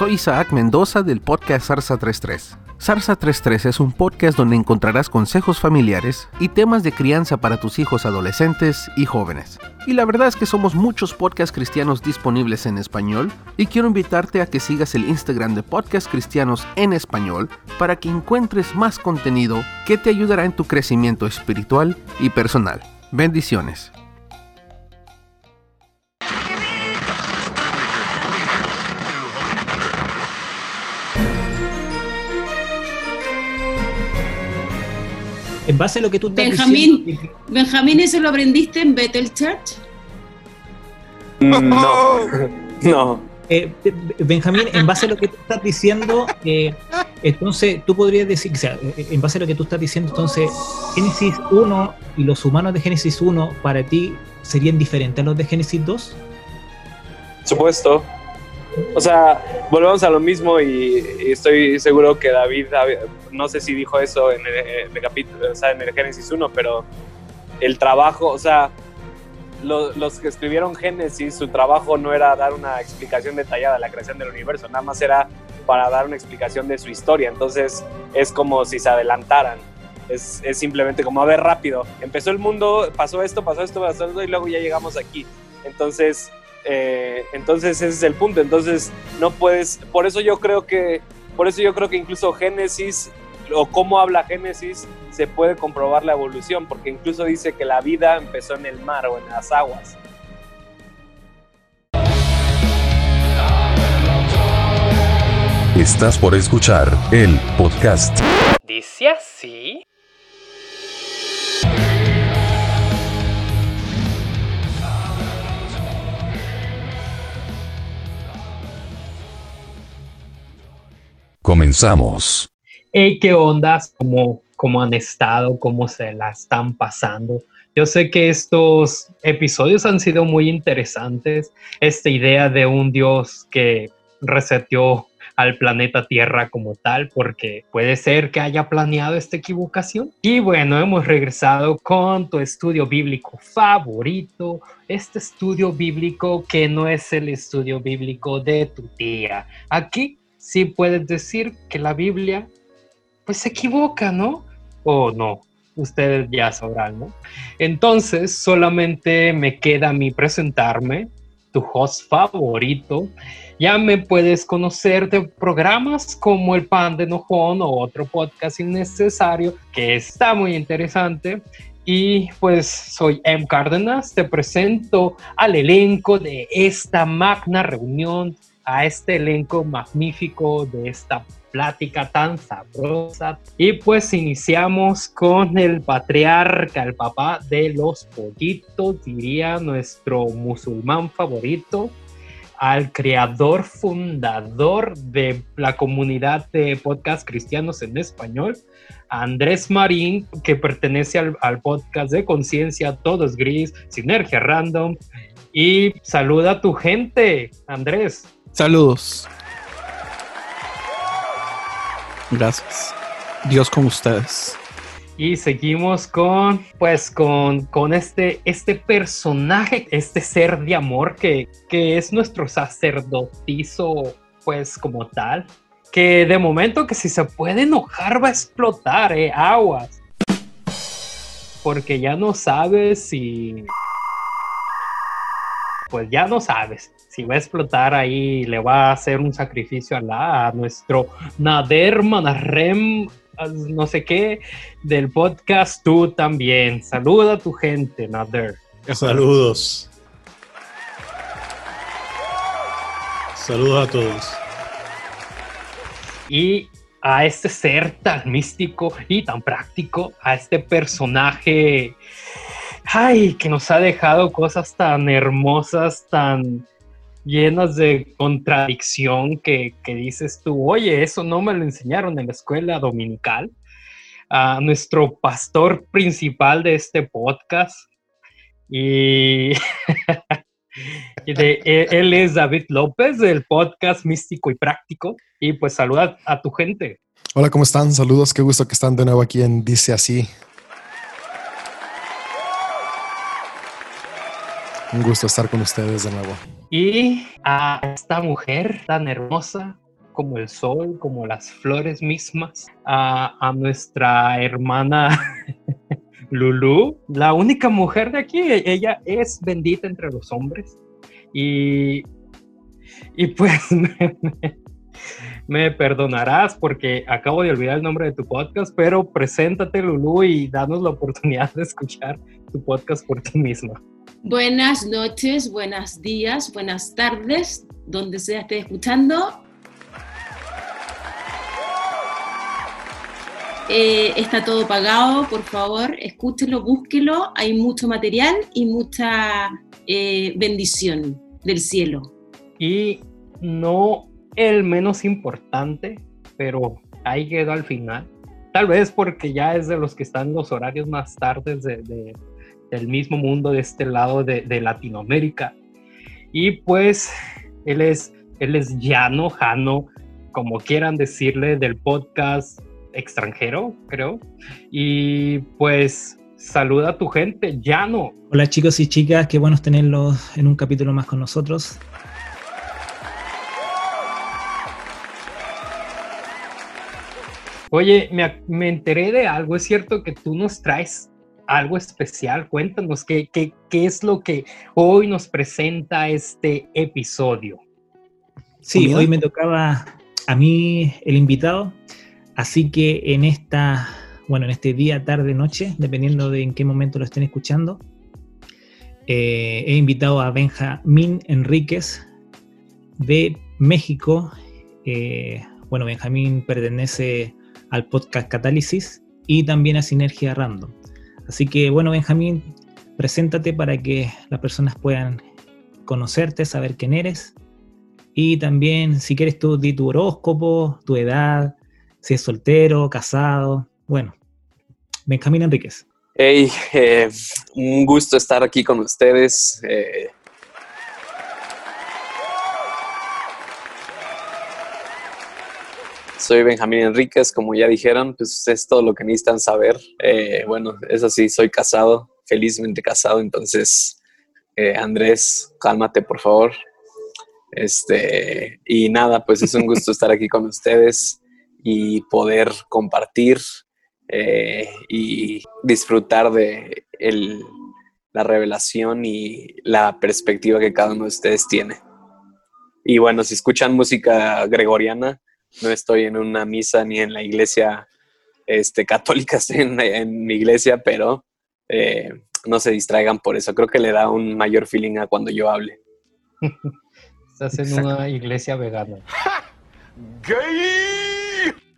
Soy Isaac Mendoza del podcast Sarsa 33. Sarsa 33 es un podcast donde encontrarás consejos familiares y temas de crianza para tus hijos adolescentes y jóvenes. Y la verdad es que somos muchos podcasts cristianos disponibles en español y quiero invitarte a que sigas el Instagram de Podcast Cristianos en Español para que encuentres más contenido que te ayudará en tu crecimiento espiritual y personal. Bendiciones. En base a lo que tú estás Benjamín, diciendo... Benjamín, ¿eso lo aprendiste en Bethel Church? No, no. Eh, Benjamín, en base a lo que tú estás diciendo, eh, entonces tú podrías decir, o sea, eh, en base a lo que tú estás diciendo, entonces Génesis 1 y los humanos de Génesis 1 para ti serían diferentes a los de Génesis 2? Supuesto. O sea, volvemos a lo mismo y, y estoy seguro que David, no sé si dijo eso en el, el capítulo, o sea, en el Génesis 1, pero el trabajo, o sea, lo- los que escribieron Génesis, su trabajo no era dar una explicación detallada de la creación del universo, nada más era para dar una explicación de su historia. Entonces es como si se adelantaran. Es, es simplemente como, a ver, rápido, empezó el mundo, pasó esto, pasó esto, pasó esto, y luego ya llegamos aquí. Entonces, eh, entonces ese es el punto. Entonces, no puedes, por eso yo creo que, por eso yo creo que incluso Génesis, o cómo habla Génesis, se puede comprobar la evolución, porque incluso dice que la vida empezó en el mar o en las aguas. Estás por escuchar el podcast Dice así. Comenzamos. Hey, ¿qué ondas? ¿Cómo, ¿Cómo han estado? ¿Cómo se la están pasando? Yo sé que estos episodios han sido muy interesantes. Esta idea de un Dios que reseteó al planeta Tierra como tal, porque puede ser que haya planeado esta equivocación. Y bueno, hemos regresado con tu estudio bíblico favorito, este estudio bíblico que no es el estudio bíblico de tu tía. Aquí sí puedes decir que la Biblia pues se equivoca, ¿no? O no, ustedes ya sabrán, ¿no? Entonces, solamente me queda a mí presentarme, tu host favorito. Ya me puedes conocer de programas como El Pan de Nojón o otro podcast innecesario que está muy interesante. Y pues soy M. Cárdenas, te presento al elenco de esta magna reunión, a este elenco magnífico de esta plática tan sabrosa. Y pues iniciamos con el patriarca, el papá de los pollitos, diría nuestro musulmán favorito, al creador, fundador de la comunidad de podcast cristianos en español, Andrés Marín, que pertenece al, al podcast de Conciencia, Todos Gris, Sinergia Random. Y saluda a tu gente, Andrés. Saludos. Gracias. Dios con ustedes. Y seguimos con, pues, con, con este, este personaje, este ser de amor que, que es nuestro sacerdotizo, pues, como tal. Que de momento que si se puede enojar va a explotar, eh, aguas. Porque ya no sabes si... Pues ya no sabes si va a explotar ahí, le va a hacer un sacrificio a, la, a nuestro Nader Manarrem, no sé qué, del podcast Tú también. Saluda a tu gente, Nader. Saludos. Saludos a todos. Y a este ser tan místico y tan práctico, a este personaje, ay, que nos ha dejado cosas tan hermosas, tan llenas de contradicción que, dices tú, oye, eso no me lo enseñaron en la escuela dominical. A nuestro pastor principal de este podcast. Y, de, él es David López del podcast Místico y Práctico. Y pues saluda a tu gente. Hola, ¿cómo están? Saludos, qué gusto que están de nuevo aquí en Dice Así. Un gusto estar con ustedes de nuevo. Y a esta mujer tan hermosa, como el sol, como las flores mismas, a, a nuestra hermana Lulu, la única mujer de aquí. Ella es bendita entre los hombres. Y, y pues me, me- me perdonarás porque acabo de olvidar el nombre de tu podcast, pero preséntate Lulu y danos la oportunidad de escuchar tu podcast por ti misma. Buenas noches, buenos días, buenas tardes, donde sea esté escuchando. Eh, está todo pagado, por favor, escúchelo, búsquelo. Hay mucho material y mucha eh, bendición del cielo. Y no el menos importante, pero ahí quedó al final. Tal vez porque ya es de los que están los horarios más tardes de- de- del mismo mundo de este lado de, de Latinoamérica. Y pues él es, él es llano, jano, como quieran decirle, del podcast extranjero, creo. Y pues saluda a tu gente, llano. Hola chicos y chicas, qué bueno tenerlos en un capítulo más con nosotros. Oye, me, me enteré de algo. Es cierto que tú nos traes algo especial. Cuéntanos qué, qué, qué es lo que hoy nos presenta este episodio. Sí, hoy me tocaba a mí el invitado, así que en esta, bueno, en este día, tarde, noche, dependiendo de en qué momento lo estén escuchando, eh, he invitado a Benjamín Enríquez de México. Eh, bueno, Benjamín pertenece al podcast Catálisis y también a Sinergia Random. Así que, bueno, Benjamín, preséntate para que las personas puedan conocerte, saber quién eres y también, si quieres, tú di tu horóscopo, tu edad, si es soltero, casado. Bueno, Benjamín Enríquez. Hey, eh, un gusto estar aquí con ustedes. eh, soy Benjamín Enríquez, como ya dijeron, pues es todo lo que necesitan saber. Eh, bueno, es así, soy casado, felizmente casado, entonces, eh, Andrés, cálmate, por favor. Este, y nada, pues es un gusto estar aquí con ustedes y poder compartir eh, y disfrutar de el- la revelación y la perspectiva que cada uno de ustedes tiene. Y bueno, si escuchan música gregoriana, no estoy en una misa ni en la iglesia este, católica, estoy en, en mi iglesia, pero eh, no se distraigan por eso. Creo que le da un mayor feeling a cuando yo hable. Estás en Exacto. una iglesia vegana.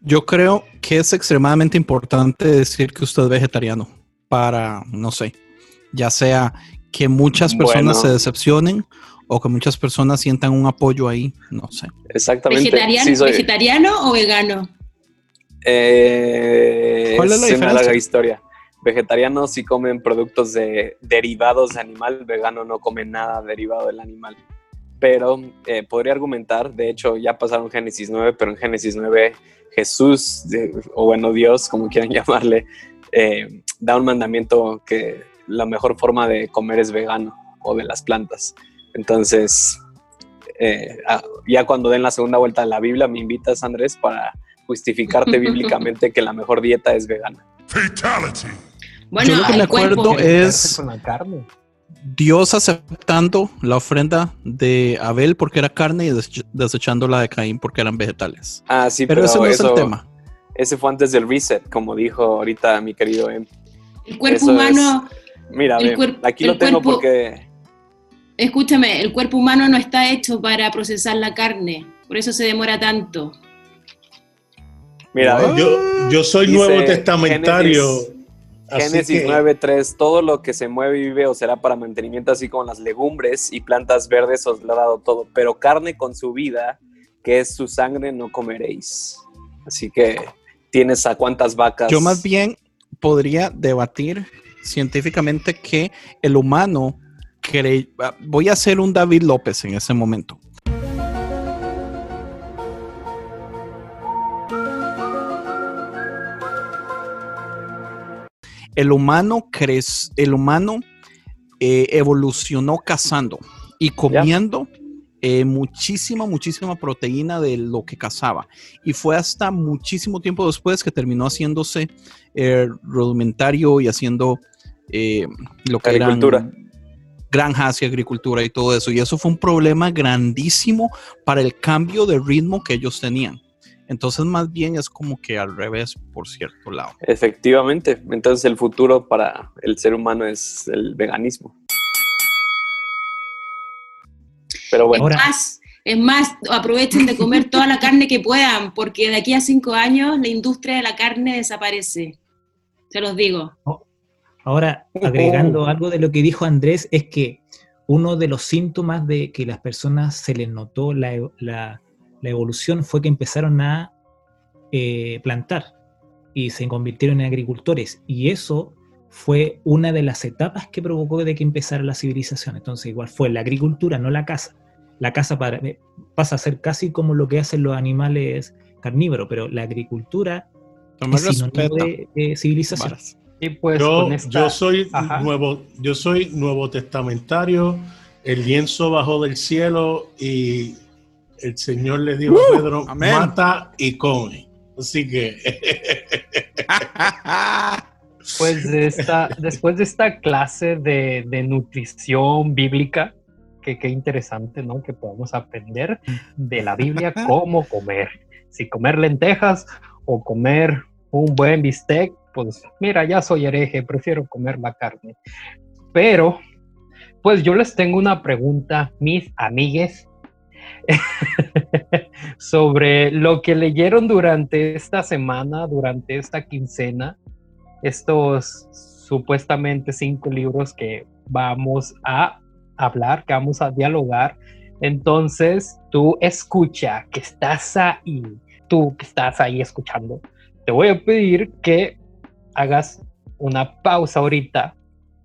Yo creo que es extremadamente importante decir que usted es vegetariano para, no sé, ya sea que muchas personas Bueno. se decepcionen o que muchas personas sientan un apoyo ahí, no sé. Exactamente. ¿Vegetariano, sí soy- ¿Vegetariano o vegano? Eh, ¿Cuál es la una diferencia? larga historia. Vegetarianos sí comen productos de, derivados de animal, vegano no come nada derivado del animal. Pero eh, podría argumentar, de hecho ya pasaron Génesis 9, pero en Génesis 9 Jesús, de- o bueno Dios, como quieran llamarle, eh, da un mandamiento que la mejor forma de comer es vegano o de las plantas. Entonces, eh, ah, ya cuando den la segunda vuelta a la Biblia, me invitas, Andrés, para justificarte bíblicamente que la mejor dieta es vegana. Bueno, Yo lo que el me acuerdo cuerpo. es Con la carne. Dios aceptando la ofrenda de Abel porque era carne y des- desechando la de Caín porque eran vegetales. Ah, sí, Pero, pero, ese no es eso- el tema. Ese fue antes del reset, como dijo ahorita mi querido Em. El cuerpo Eso humano, Mira, El cuerp- aquí el lo tengo cuerpo- porque escúchame, el cuerpo humano no está hecho para procesar la carne, por eso se demora tanto. Mira, ve, Yo, yo soy Dice nuevo testamentario. Génesis- así Génesis que- 9.3, todo lo que se mueve y vive os será para mantenimiento, así como las legumbres y plantas verdes os lo ha dado todo, pero carne con su vida, que es su sangre, no comeréis. Así que tienes a cuántas vacas. Yo más bien podría debatir científicamente que el humano cree... ah, Voy a hacer un David López en ese momento. El humano crece, el humano eh, evolucionó cazando y comiendo eh, muchísima, muchísima proteína de lo que cazaba. Y fue hasta muchísimo tiempo después que terminó haciéndose eh, rudimentario y haciendo eh, lo que Agricultura. Granjas y agricultura y todo eso. Y eso fue un problema grandísimo para el cambio de ritmo que ellos tenían. Entonces, más bien es como que al revés, por cierto lado. Efectivamente. Entonces el futuro para el ser humano es el veganismo. Pero bueno, Es más, es más, aprovechen de comer toda la carne que puedan, porque de aquí a cinco años la industria de la carne desaparece. Se los digo. Ahora, agregando algo de lo que dijo Andrés, es que uno de los síntomas de que las personas se les notó la, e- la- la evolución fue que empezaron a eh, plantar y se convirtieron en agricultores. Y eso fue una de las etapas que provocó de que empezara la civilización. Entonces, igual fue la agricultura, no la caza. La caza para- eh, pasa a ser casi como lo que hacen los animales carnívoros, pero la agricultura Tomar es sinónimo de, de civilización. varas. Y pues Yo, con esta- yo soy Ajá. nuevo, yo soy nuevo testamentario, el lienzo bajó del cielo y el Señor le dijo a Pedro, amén. mata y come. Así que Pues de esta, después de esta clase de, de nutrición bíblica, que qué interesante, ¿no? Que podamos aprender de la Biblia cómo comer. Si comer lentejas o comer un buen bistec, pues mira, ya soy hereje, prefiero comer la carne. Pero, pues yo les tengo una pregunta, mis amigues, sobre lo que leyeron durante esta semana, durante esta quincena, estos supuestamente cinco libros que vamos a hablar, que vamos a dialogar. Entonces, tú escucha, que estás ahí, tú que estás ahí escuchando, te voy a pedir que hagas una pausa ahorita,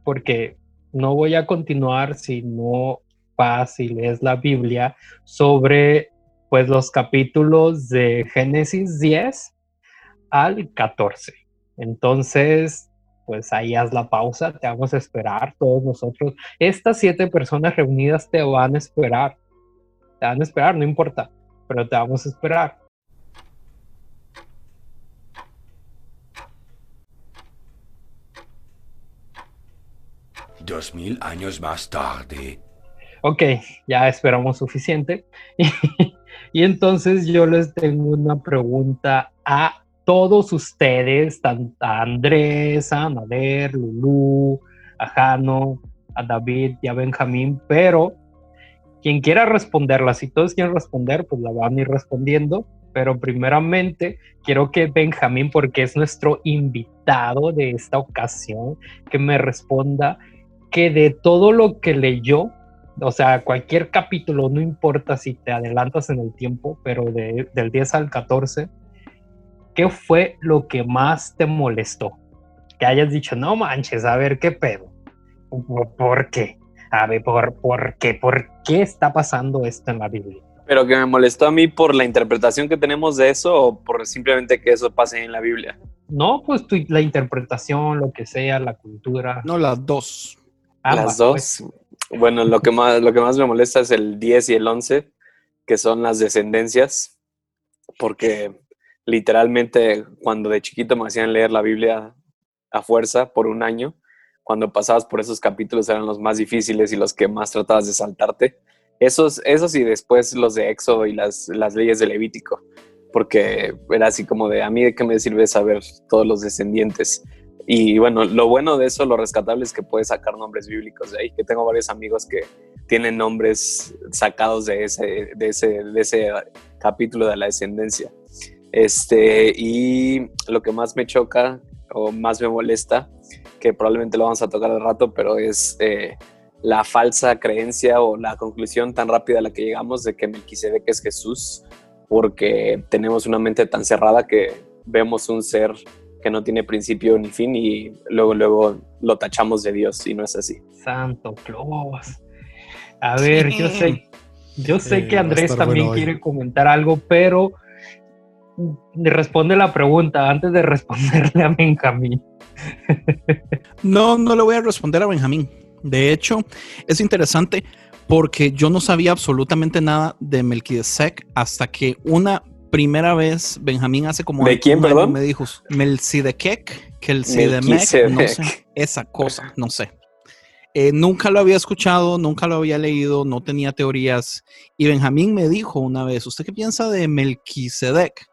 porque no voy a continuar si no vas y lees la Biblia sobre pues los capítulos de Génesis 10 al 14. Entonces, pues ahí haz la pausa, te vamos a esperar todos nosotros. Estas siete personas reunidas te van a esperar. Te van a esperar, no importa, pero te vamos a esperar. Dos mil años más tarde. Ok, ya esperamos suficiente. y entonces yo les tengo una pregunta a todos ustedes, a Andrés, a Nader, Lulú, a Jano, a David y a Benjamín, pero quien quiera responderla, si todos quieren responder, pues la van a ir respondiendo. Pero primeramente quiero que Benjamín, porque es nuestro invitado de esta ocasión, que me responda que de todo lo que leyó, o sea, cualquier capítulo, no importa si te adelantas en el tiempo, pero de- del 10 al 14, ¿qué fue lo que más te molestó? Que hayas dicho, no manches, a ver qué pedo. ¿Por, por qué? A ver, ¿por, ¿por qué? ¿Por qué está pasando esto en la Biblia? pero que me molestó a mí por la interpretación que tenemos de eso o por simplemente que eso pase en la Biblia. No, pues tu- la interpretación, lo que sea, la cultura. No, las dos. Ambas, Las dos. pues. Bueno, lo que más lo que más me molesta es el 10 y el 11, que son las descendencias, porque literalmente cuando de chiquito me hacían leer la Biblia a fuerza por un año, cuando pasabas por esos capítulos eran los más difíciles y los que más tratabas de saltarte. Esos, esos y después los de Éxodo y las, las leyes de Levítico, porque era así como de a mí de qué me sirve saber todos los descendientes. Y bueno, lo bueno de eso, lo rescatable es que puedes sacar nombres bíblicos de ahí, que tengo varios amigos que tienen nombres sacados de ese, de ese, de ese capítulo de la descendencia. Este, y lo que más me choca o más me molesta, que probablemente lo vamos a tocar al rato, pero es eh, la falsa creencia o la conclusión tan rápida a la que llegamos de que Melquisedec es Jesús, porque tenemos una mente tan cerrada que vemos un ser que no tiene principio ni fin y luego luego lo tachamos de Dios y no es así. Santo Claus. A ver, yo sé, yo sé Eh, que Andrés también bueno quiere comentar algo, pero responde la pregunta antes de responderle a Benjamín. No, no le voy a responder a Benjamín. De hecho, es interesante porque yo no sabía absolutamente nada de Melquisedec hasta que una primera vez Benjamín hace como ¿De quién, perdón? me dijo Melquisedec, que el Sidemec, no sé, esa cosa, no sé. Eh, nunca lo había escuchado, nunca lo había leído, no tenía teorías. Y Benjamín me dijo una vez, ¿usted qué piensa de Melquisedec?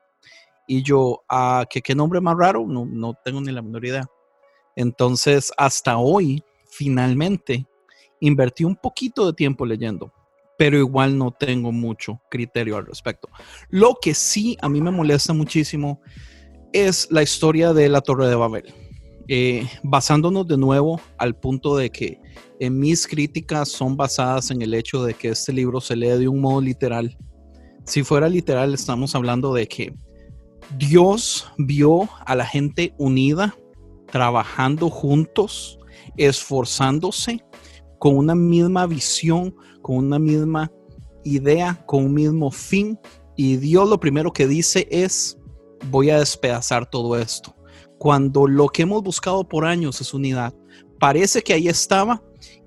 Y yo, ah, ¿qué, qué nombre más raro? No, no tengo ni la menor idea. Entonces, hasta hoy, finalmente, invertí un poquito de tiempo leyendo, pero igual no tengo mucho criterio al respecto. Lo que sí a mí me molesta muchísimo es la historia de la Torre de Babel. Eh, basándonos de nuevo al punto de que en mis críticas son basadas en el hecho de que este libro se lee de un modo literal. Si fuera literal, estamos hablando de que Dios vio a la gente unida, trabajando juntos, esforzándose con una misma visión, con una misma idea, con un mismo fin. Y Dios lo primero que dice es, voy a despedazar todo esto. Cuando lo que hemos buscado por años es unidad, parece que ahí estaba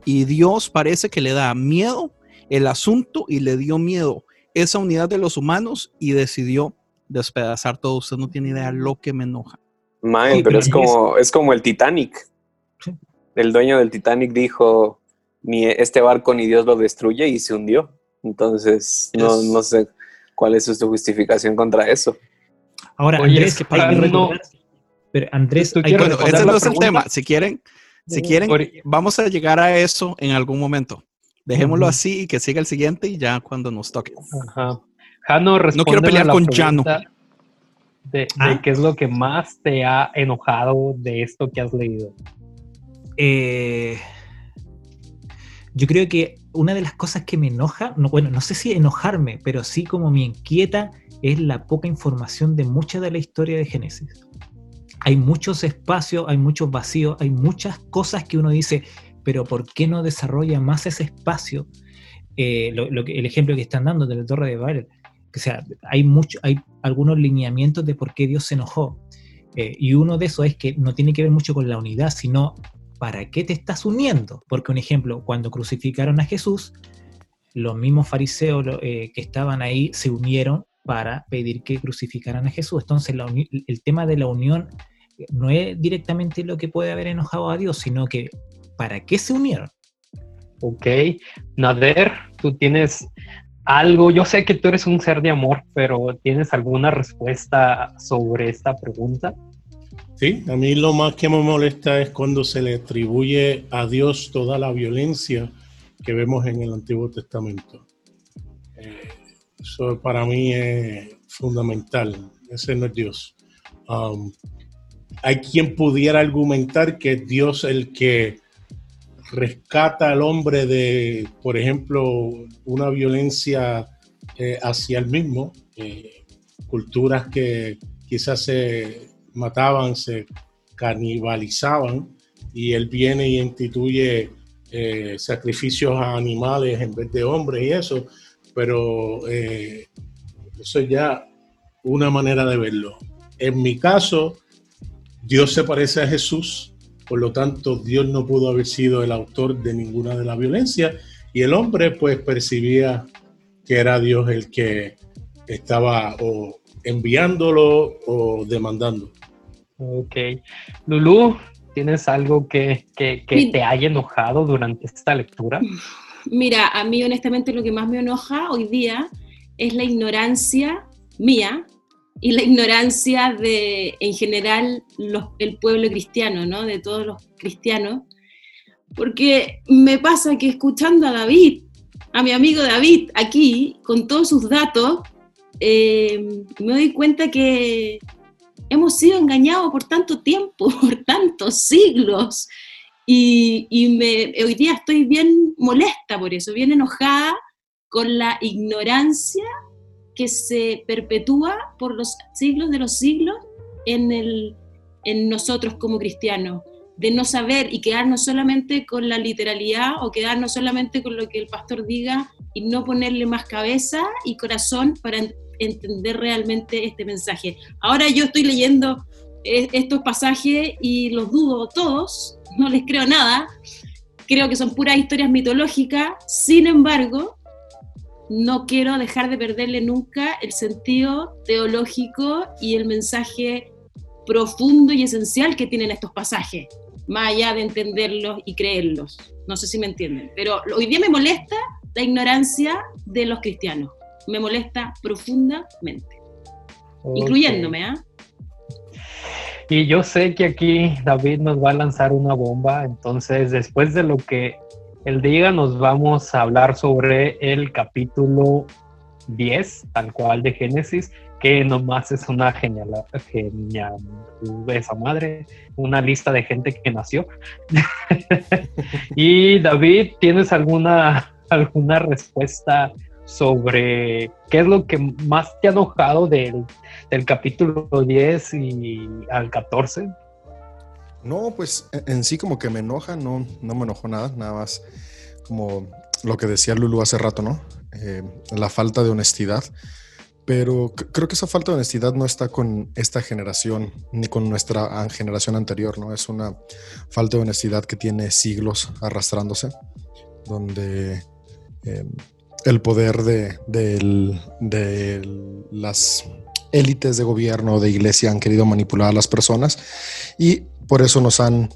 y Dios parece que le da miedo el asunto y le dio miedo esa unidad de los humanos y decidió despedazar todo. Usted no tiene idea lo que me enoja. Mae, Sí, pero es como, es como el Titanic. El dueño del Titanic dijo, ni este barco ni Dios lo destruye y se hundió. Entonces, no, no sé cuál es su justificación contra eso. Ahora, Oye, Andrés, es que hay para que no- pero Andrés, Tú hay que quieres Bueno, recordar ese no es el tema. Si quieren, si quieren, Por- vamos a llegar a eso en algún momento. Dejémoslo así y que siga el siguiente y ya cuando nos toque. Ajá. Jano, No quiero pelear con pregunta De, de ¿Ah? qué es lo que más te ha enojado de esto que has leído. Eh, yo creo que una de las cosas que me enoja, no, bueno, no sé si enojarme, pero sí como me inquieta, es la poca información de mucha de la historia de Génesis. Hay muchos espacios, hay muchos vacíos, hay muchas cosas que uno dice, pero ¿por qué no desarrolla más ese espacio? Eh, lo- lo que- el ejemplo que están dando de la Torre de Babel. O sea, hay, mucho, hay algunos lineamientos de por qué Dios se enojó. Eh, y uno de esos es que no tiene que ver mucho con la unidad, sino ¿para qué te estás uniendo? Porque un ejemplo, cuando crucificaron a Jesús, los mismos fariseos eh, que estaban ahí se unieron para pedir que crucificaran a Jesús. Entonces la el tema de la unión eh, no es directamente lo que puede haber enojado a Dios, sino que ¿para qué se unieron? Ok. Nader, tú tienes algo, yo sé que tú eres un ser de amor, pero ¿tienes alguna respuesta sobre esta pregunta? Sí, a mí lo más que me molesta es cuando se le atribuye a Dios toda la violencia que vemos en el Antiguo Testamento. Eh, eso para mí es fundamental. Ese no es Dios. Um, hay quien pudiera argumentar que es Dios el que rescata al hombre de, por ejemplo, una violencia eh, hacia el mismo, eh, culturas que quizás se mataban, se canibalizaban, y él viene y instituye eh, sacrificios a animales en vez de hombres y eso, pero eh, eso es ya una manera de verlo. En mi caso, Dios se parece a Jesús, por lo tanto Dios no pudo haber sido el autor de ninguna de las violencias y el hombre pues percibía que era Dios el que estaba o enviándolo o demandando. Ok. Lulu, ¿tienes algo que, que- te haya enojado durante esta lectura? Mira, a mí honestamente lo que más me enoja hoy día es la ignorancia mía y la ignorancia de, en general, los- el pueblo cristiano, ¿no? De todos los cristianos. Porque me pasa que escuchando a David, a mi amigo David aquí, con todos sus datos, eh, me doy cuenta que hemos sido engañados por tanto tiempo, por tantos siglos. Y, hoy día estoy bien molesta por eso, bien enojada con la ignorancia que se perpetúa por los siglos de los siglos en, en nosotros como cristianos, de no saber y quedarnos solamente con la literalidad o quedarnos solamente con lo que el pastor diga y no ponerle más cabeza y corazón para entender realmente este mensaje. Ahora yo estoy leyendo eh, estos pasajes y los dudo todos, no les creo nada, creo que son puras historias mitológicas, sin embargo, no quiero dejar de perderle nunca el sentido teológico y el mensaje profundo y esencial que tienen estos pasajes, más allá de entenderlos y creerlos. No sé si me entienden, pero hoy día me molesta la ignorancia de los cristianos, me molesta profundamente, incluyéndome, ¿ah? Y yo sé que aquí David nos va a lanzar una bomba, entonces después de lo que él diga nos vamos a hablar sobre el capítulo 10, tal cual de Génesis, que nomás es una genial, genial, esa madre, una lista de gente que nació. y David, ¿tienes alguna, alguna respuesta sobre qué es lo que más te ha enojado del, capítulo 10 y al 14? No, pues en sí como que me enoja, no, no me enojó nada, nada más como lo que decía Lulu hace rato, ¿no? Eh, la falta de honestidad. Pero creo que esa falta de honestidad no está con esta generación ni con nuestra generación anterior, ¿no? Es una falta de honestidad que tiene siglos arrastrándose, donde eh, el poder de, las élites de gobierno o de iglesia han querido manipular a las personas y por eso nos han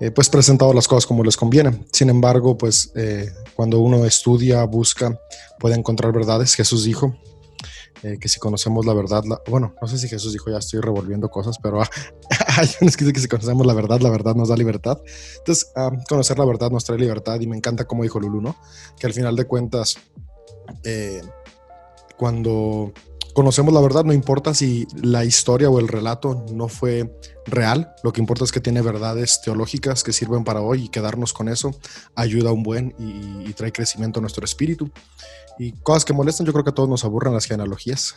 eh, pues presentado las cosas como les conviene. Sin embargo, pues eh, cuando uno estudia, busca, puede encontrar verdades. Jesús dijo eh, que si conocemos la verdad, bueno, no sé si Jesús dijo, ya estoy revolviendo cosas, pero hay unos que que si conocemos la verdad, la verdad nos da libertad. Entonces, ah, conocer la verdad nos trae libertad y me encanta como dijo Lulu, ¿no? Que al final de cuentas eh, cuando conocemos la verdad, no importa si la historia o el relato no fue real, lo que importa es que tiene verdades teológicas que sirven para hoy y quedarnos con eso ayuda a un buen y, trae crecimiento a nuestro espíritu. Y cosas que molestan, yo creo que a todos nos aburren las genealogías.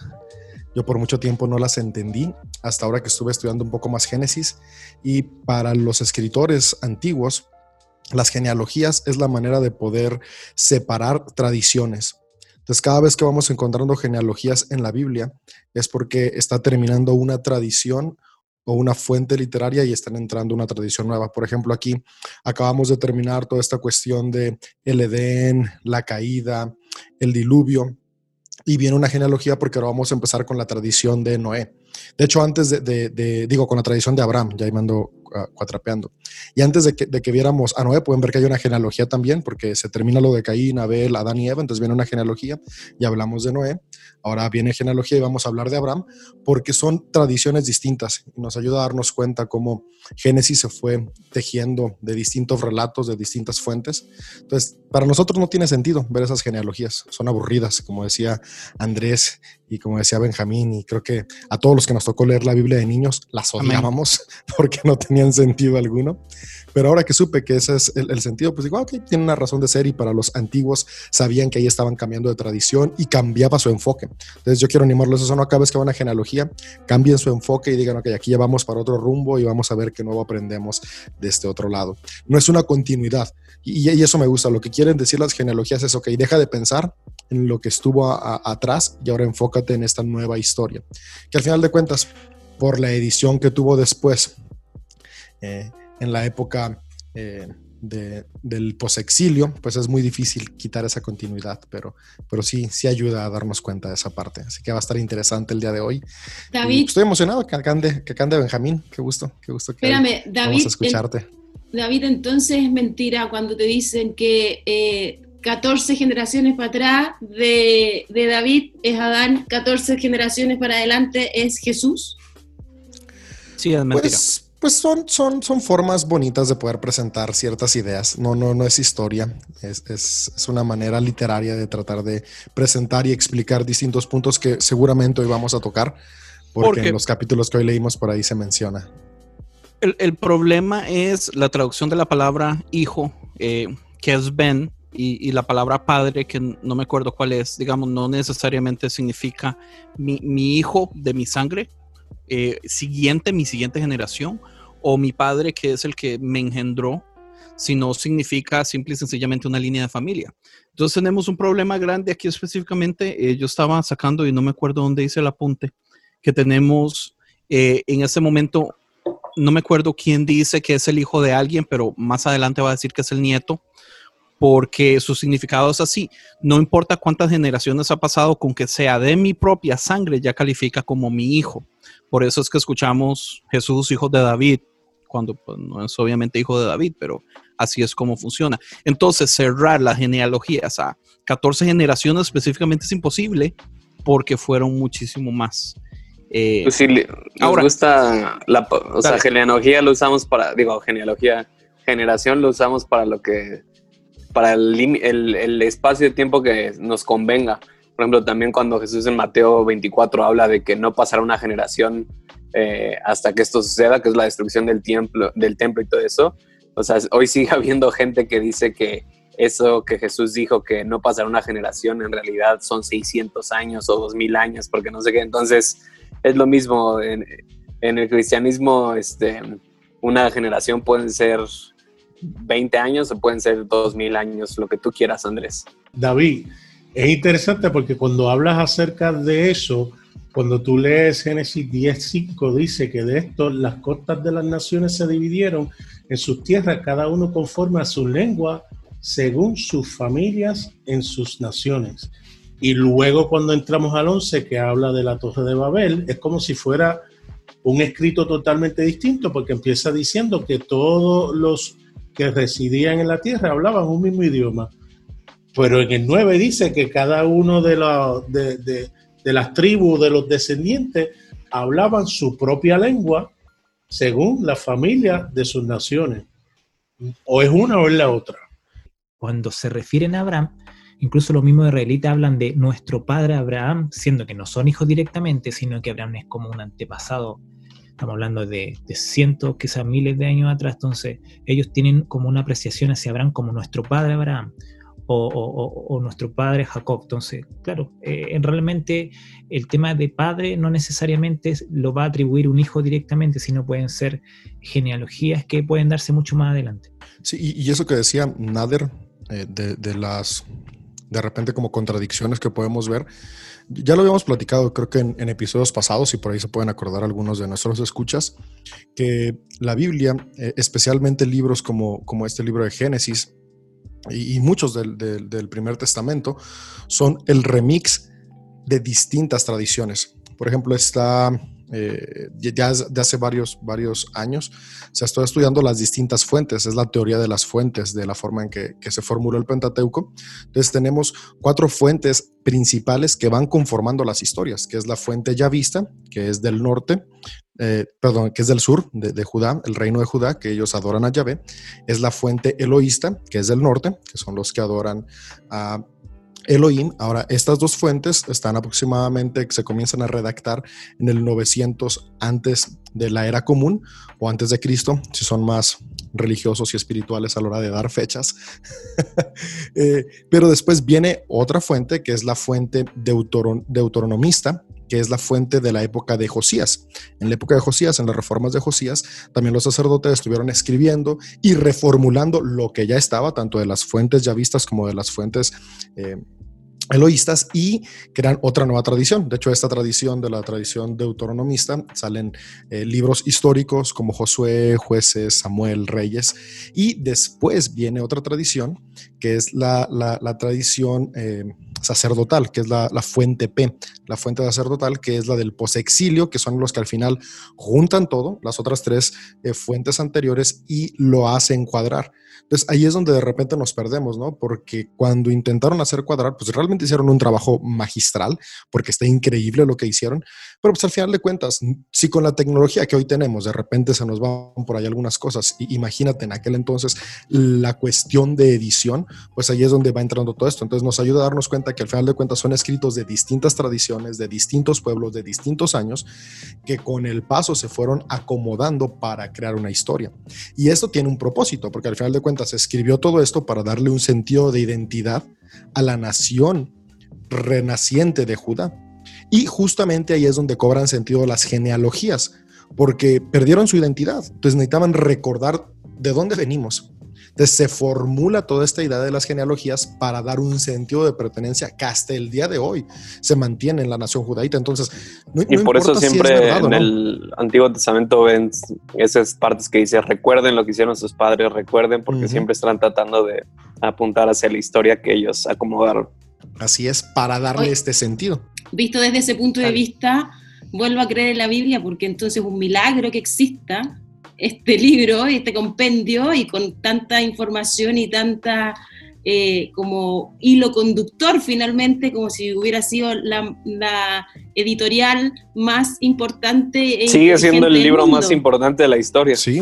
Yo por mucho tiempo no las entendí hasta ahora que estuve estudiando un poco más Génesis y para los escritores antiguos, las genealogías es la manera de poder separar tradiciones entonces, cada vez que vamos encontrando genealogías en la Biblia, es porque está terminando una tradición o una fuente literaria y están entrando una tradición nueva. Por ejemplo, aquí acabamos de terminar toda esta cuestión de el Edén, la caída, el diluvio, y viene una genealogía porque ahora vamos a empezar con la tradición de Noé. De hecho, antes de, digo, con la tradición de Abraham, ya ahí me ando cuatrapeando. Y antes de que, de que, viéramos a Noé, pueden ver que hay una genealogía también, porque se termina lo de Caín, Abel, Adán y Eva, entonces viene una genealogía y hablamos de Noé. Ahora viene genealogía y vamos a hablar de Abraham, porque son tradiciones distintas y nos ayuda a darnos cuenta cómo Génesis se fue tejiendo de distintos relatos, de distintas fuentes. Entonces, para nosotros no tiene sentido ver esas genealogías, son aburridas, como decía Andrés y como decía Benjamín, y creo que a todos los que nos tocó leer la Biblia de niños, las odiábamos porque no tenían sentido alguno. Pero ahora que supe que ese es el, sentido, pues digo, ah, ok, tiene una razón de ser y para los antiguos sabían que ahí estaban cambiando de tradición y cambiaba su enfoque. Entonces yo quiero animarlos a eso, no vez que van a genealogía, cambien su enfoque y digan, ok, aquí ya vamos para otro rumbo y vamos a ver qué nuevo aprendemos de este otro lado. No es una continuidad y, y eso me gusta. Lo que quieren decir las genealogías es, ok, deja de pensar en lo que estuvo atrás y ahora enfócate en esta nueva historia. Que al final de cuentas, por la edición que tuvo después, eh, en la época eh, del posexilio, pues es muy difícil quitar esa continuidad, pero, pero sí, sí ayuda a darnos cuenta de esa parte. Así que va a estar interesante el día de hoy. David. estoy emocionado que acande, que Benjamín. Qué gusto, qué gusto que Espérame, David, vamos a escucharte. David, entonces es mentira cuando te dicen que eh, 14 generaciones para atrás de, David es Adán, 14 generaciones para adelante es Jesús. Sí, es mentira. Pues, pues, son, son, son formas bonitas de poder presentar ciertas ideas. No, no, no es historia. Es, es, una manera literaria de tratar de presentar y explicar distintos puntos que seguramente hoy vamos a tocar, porque, en los capítulos que hoy leímos por ahí se menciona. El, el problema es la traducción de la palabra hijo, eh, que es Ben, y, la palabra padre, que no me acuerdo cuál es, digamos, no necesariamente significa mi, hijo de mi sangre, eh, siguiente, mi siguiente generación, o mi padre, que es el que me engendró, sino significa simple y sencillamente una línea de familia. Entonces tenemos un problema grande aquí específicamente. Eh, yo estaba sacando, y no me acuerdo dónde hice el apunte, que tenemos eh, en este momento no me acuerdo quién dice que es el hijo de alguien, pero más adelante va a decir que es el nieto, porque su significado es así. No importa cuántas generaciones ha pasado, con que sea de mi propia sangre, ya califica como mi hijo. Por eso es que escuchamos Jesús, hijo de David, cuando pues, no es obviamente hijo de David, pero así es como funciona. Entonces, cerrar las genealogías a 14 generaciones específicamente es imposible porque fueron muchísimo más. Eh, Pues sí, le- nos ahora- gusta la, o sea, Dale. genealogía lo usamos para, digo, genealogía, generación lo usamos para lo que, para el, lim- el, el espacio de tiempo que nos convenga. Por ejemplo, también cuando Jesús en Mateo 24 habla de que no pasará una generación eh, hasta que esto suceda, que es la destrucción del templo, del templo y todo eso. O sea, hoy sigue habiendo gente que dice que eso que Jesús dijo que no pasará una generación en realidad son 600 años o 2000 años, porque no sé qué. Entonces, es lo mismo en, en el cristianismo, este, una generación pueden ser 20 años o pueden ser 2000 años, lo que tú quieras, Andrés. David, es interesante porque cuando hablas acerca de eso, cuando tú lees Génesis 10.5, dice que de esto las costas de las naciones se dividieron en sus tierras, cada uno conforme a su lengua, según sus familias en sus naciones. Y luego cuando entramos al 11, que habla de la Torre de Babel, es como si fuera un escrito totalmente distinto, porque empieza diciendo que todos los que residían en la tierra hablaban un mismo idioma. Pero en el 9 dice que cada uno de, la- de, de- las tribus, de los descendientes, hablaban su propia lengua según la familia de sus naciones. O es una o es la otra. Cuando se refieren a Abraham, incluso los mismos israelitas hablan de nuestro padre Abraham, siendo que no son hijos directamente, sino que Abraham es como un antepasado. Estamos hablando de, de cientos, quizás miles de años atrás. Entonces, ellos tienen como una apreciación hacia Abraham como nuestro padre Abraham o, nuestro padre Jacob. Entonces, claro, eh, realmente el tema de padre no necesariamente es- lo va a atribuir un hijo directamente, sino pueden ser genealogías que pueden darse mucho más adelante. Sí, y, eso que decía Nader, eh, de, las, de repente como contradicciones que podemos ver, ya lo habíamos platicado creo que en, en episodios pasados y por ahí se pueden acordar algunos de nuestros escuchas, que la Biblia, eh, especialmente libros como, como este libro de Génesis y, muchos del, del- primer testamento, son el remix de distintas tradiciones. Por ejemplo, está eh, ya ya de hace varios, varios años, se está estudiando las distintas fuentes, es la teoría de las fuentes, de la forma en que, que se formuló el Pentateuco. Entonces tenemos cuatro fuentes principales que van conformando las historias, que es la fuente yavista, que es del norte, eh, perdón, que es del sur de, Judá, el reino de Judá, que ellos adoran a Yahvé, es la fuente eloísta, que es del norte, que son los que adoran a Elohim. Ahora, estas dos fuentes están aproximadamente, se comienzan a redactar en el 900 antes de la era común o antes de Cristo, si son más religiosos y espirituales a la hora de dar fechas. Eh, pero después viene otra fuente, que es la fuente deuteron- deuteronomista, que es la fuente de la época de Josías. En la época de Josías, en las reformas de Josías, también los sacerdotes estuvieron escribiendo y reformulando lo que ya estaba, tanto de las fuentes ya vistas como de las fuentes eh, eloístas y crean otra nueva tradición. De hecho, esta tradición de la tradición deuteronomista salen eh, libros históricos como Josué, Jueces, Samuel, Reyes y después viene otra tradición que es la, tradición eh, sacerdotal, que es la, fuente P, la fuente sacerdotal, que es la del posexilio, que son los que al final juntan todo, las otras tres eh, fuentes anteriores y lo hacen cuadrar. Entonces ahí es donde de repente nos perdemos, ¿no? Porque cuando intentaron hacer cuadrar, pues realmente hicieron un trabajo magistral, porque está increíble lo que hicieron, pero pues al final de cuentas, si con la tecnología que hoy tenemos de repente se nos van por ahí algunas cosas, imagínate en aquel entonces la cuestión de edición, pues ahí es donde va entrando todo esto. Entonces nos ayuda a darnos cuenta que al final de cuentas son escritos de distintas tradiciones, de distintos pueblos, de distintos años, que con el paso se fueron acomodando para crear una historia. Y esto tiene un propósito, porque al final de cuentas se escribió todo esto para darle un sentido de identidad a la nación renaciente de Judá. Y justamente ahí es donde cobran sentido las genealogías, porque perdieron su identidad. Entonces necesitaban recordar de dónde venimos. Entonces se formula toda esta idea de las genealogías para dar un sentido de pertenencia que hasta el día de hoy se mantiene en la nación judaíta. Entonces, no, Y no por eso importa si es siempre verdad en no. el Antiguo Testamento ven esas partes que dice recuerden lo que hicieron sus padres, recuerden, porque siempre están tratando de apuntar hacia la historia que ellos acomodaron. Así es, para darle este sentido. Visto desde ese punto de vista, vuelvo a creer en la Biblia porque entonces es un milagro que exista este libro, este compendio y con tanta información y tanta eh, como hilo conductor finalmente, como si hubiera sido la, la editorial más importante. e Sigue siendo el libro más importante de la historia. Sí.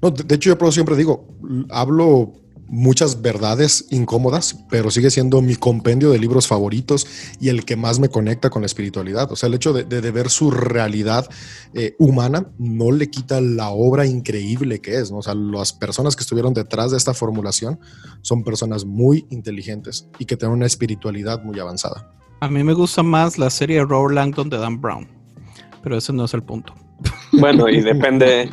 No, de, de hecho, yo siempre digo, hablo muchas verdades incómodas, pero sigue siendo mi compendio de libros favoritos y el que más me conecta con la espiritualidad. O sea, el hecho de, de- de ver su realidad eh, humana no le quita la obra increíble que es. ¿no? O sea, las personas que estuvieron detrás de esta formulación son personas muy inteligentes y que tienen una espiritualidad muy avanzada. A mí me gusta más la serie Robert Langdon de Dan Brown, pero ese no es el punto. Bueno, y depende,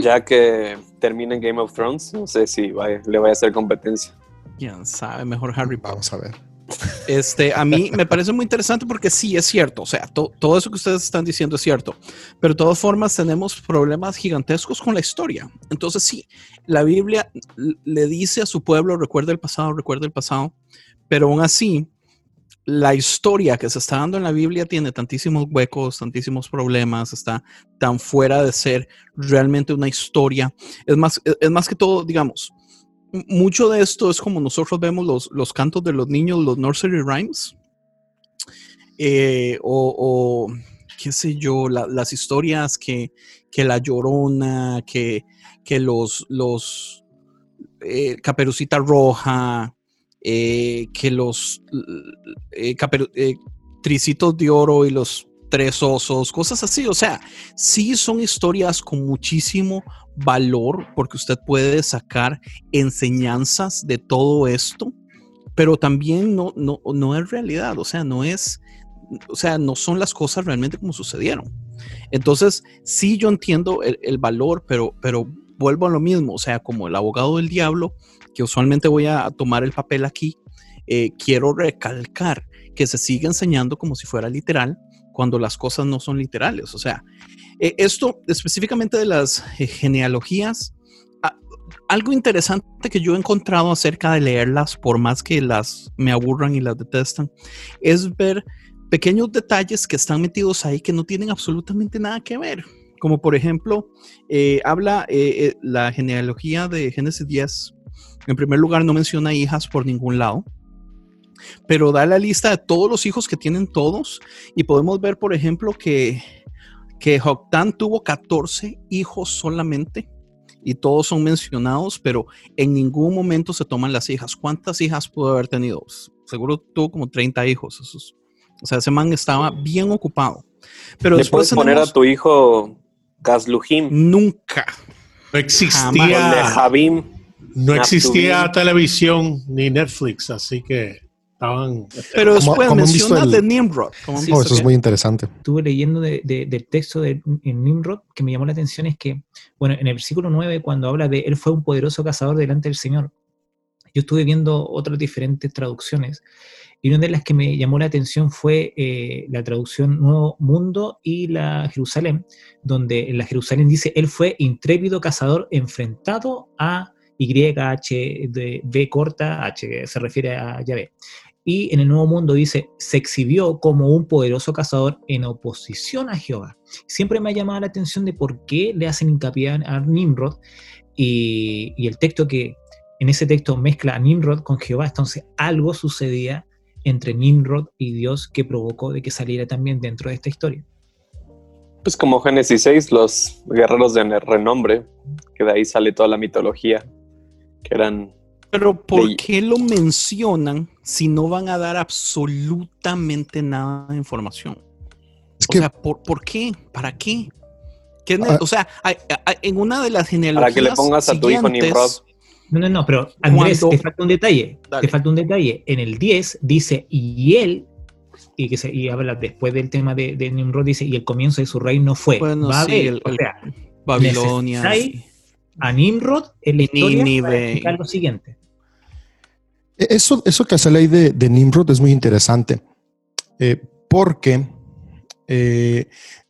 ya que termine Game of Thrones, no sé si vaya- le vaya a hacer competencia. Quién sabe, mejor Harry Potter. Vamos a ver. Este, a mí me parece muy interesante porque sí es cierto, o sea, to- todo eso que ustedes están diciendo es cierto, pero de todas formas tenemos problemas gigantescos con la historia. Entonces sí, la Biblia le dice a su pueblo, recuerda el pasado, recuerda el pasado, pero aún así, la historia que se está dando en la Biblia tiene tantísimos huecos, tantísimos problemas, está tan fuera de ser realmente una historia. Es más, es- es más que todo, digamos, mucho de esto es como nosotros vemos los, los cantos de los niños, los nursery rhymes, eh, o, qué sé yo, la- las historias que, que la llorona, que, que los, los eh, caperucita roja, eh, que los eh, caperu- eh, tricitos de oro y los tres osos, cosas así. O sea, sí son historias con muchísimo valor porque usted puede sacar enseñanzas de todo esto, pero también no, no, no es realidad, o sea, no es, o sea, no son las cosas realmente como sucedieron. Entonces, sí yo entiendo el, el valor, pero, pero vuelvo a lo mismo, o sea, como el abogado del diablo, que usualmente voy a tomar el papel aquí, eh, quiero recalcar que se sigue enseñando como si fuera literal cuando las cosas no son literales. O sea, eh, esto específicamente de las eh, genealogías, algo interesante que yo he encontrado acerca de leerlas, por más que las me aburran y las detestan, es ver pequeños detalles que están metidos ahí que no tienen absolutamente nada que ver. Como por ejemplo, eh, habla eh, eh, la genealogía de Génesis 10. En primer lugar, no menciona hijas por ningún lado, pero da la lista de todos los hijos que tienen todos y podemos ver, por ejemplo, que, que Joctán tuvo 14 hijos solamente y todos son mencionados, pero en ningún momento se toman las hijas. ¿Cuántas hijas pudo haber tenido? Seguro tuvo como 30 hijos. Eso es- o sea, ese man estaba bien ocupado. Pero Le después puedes poner a tu hijo Kazluhim, nunca. No existía, no existía Naftubim. televisión ni Netflix, así que estaban. Pero después como menciona el- de Nimrod. como Sí, Oh, eso es muy interesante. estuve leyendo de- de- del texto de en Nimrod, que me llamó la atención es que, bueno, en el versículo 9, cuando habla de él fue un poderoso cazador delante del Señor, yo estuve viendo otras diferentes traducciones y una de las que me llamó la atención fue eh, la traducción Nuevo Mundo y la Jerusalén, donde en la Jerusalén dice, él fue intrépido cazador enfrentado a YH de B corta, H se refiere a Yahvé. Y en el Nuevo Mundo dice, se exhibió como un poderoso cazador en oposición a Jehová. Siempre me ha llamado la atención de por qué le hacen hincapié a Nimrod y, y el texto que en ese texto mezcla a Nimrod con Jehová. Entonces algo sucedía entre Nimrod y Dios que provocó de que saliera también dentro de esta historia. Pues como Génesis 6, los guerreros de renombre, que de ahí sale toda la mitología, que eran... Pero ¿por de- qué lo mencionan si no van a dar absolutamente nada de información? Es O que sea, ¿por, por qué? ¿Para qué? ¿Qué ne- Ah. o sea, hay- hay- en una de las genealogías Para que le pongas a tu hijo siguientes- Nimrod. No, no, no, pero Andrés, te falta un detalle. Dale. Te falta un detalle. En el 10 dice, y él, y que se, y habla después del tema de, de Nimrod, dice, y el comienzo de su reino fue Bueno, sí, el- o el- sea, Babilonia. a Nimrod en la historia Nínive. para explicar lo siguiente. E- Eso, eso que hace la ley de, de Nimrod es muy interesante, eh, porque eh,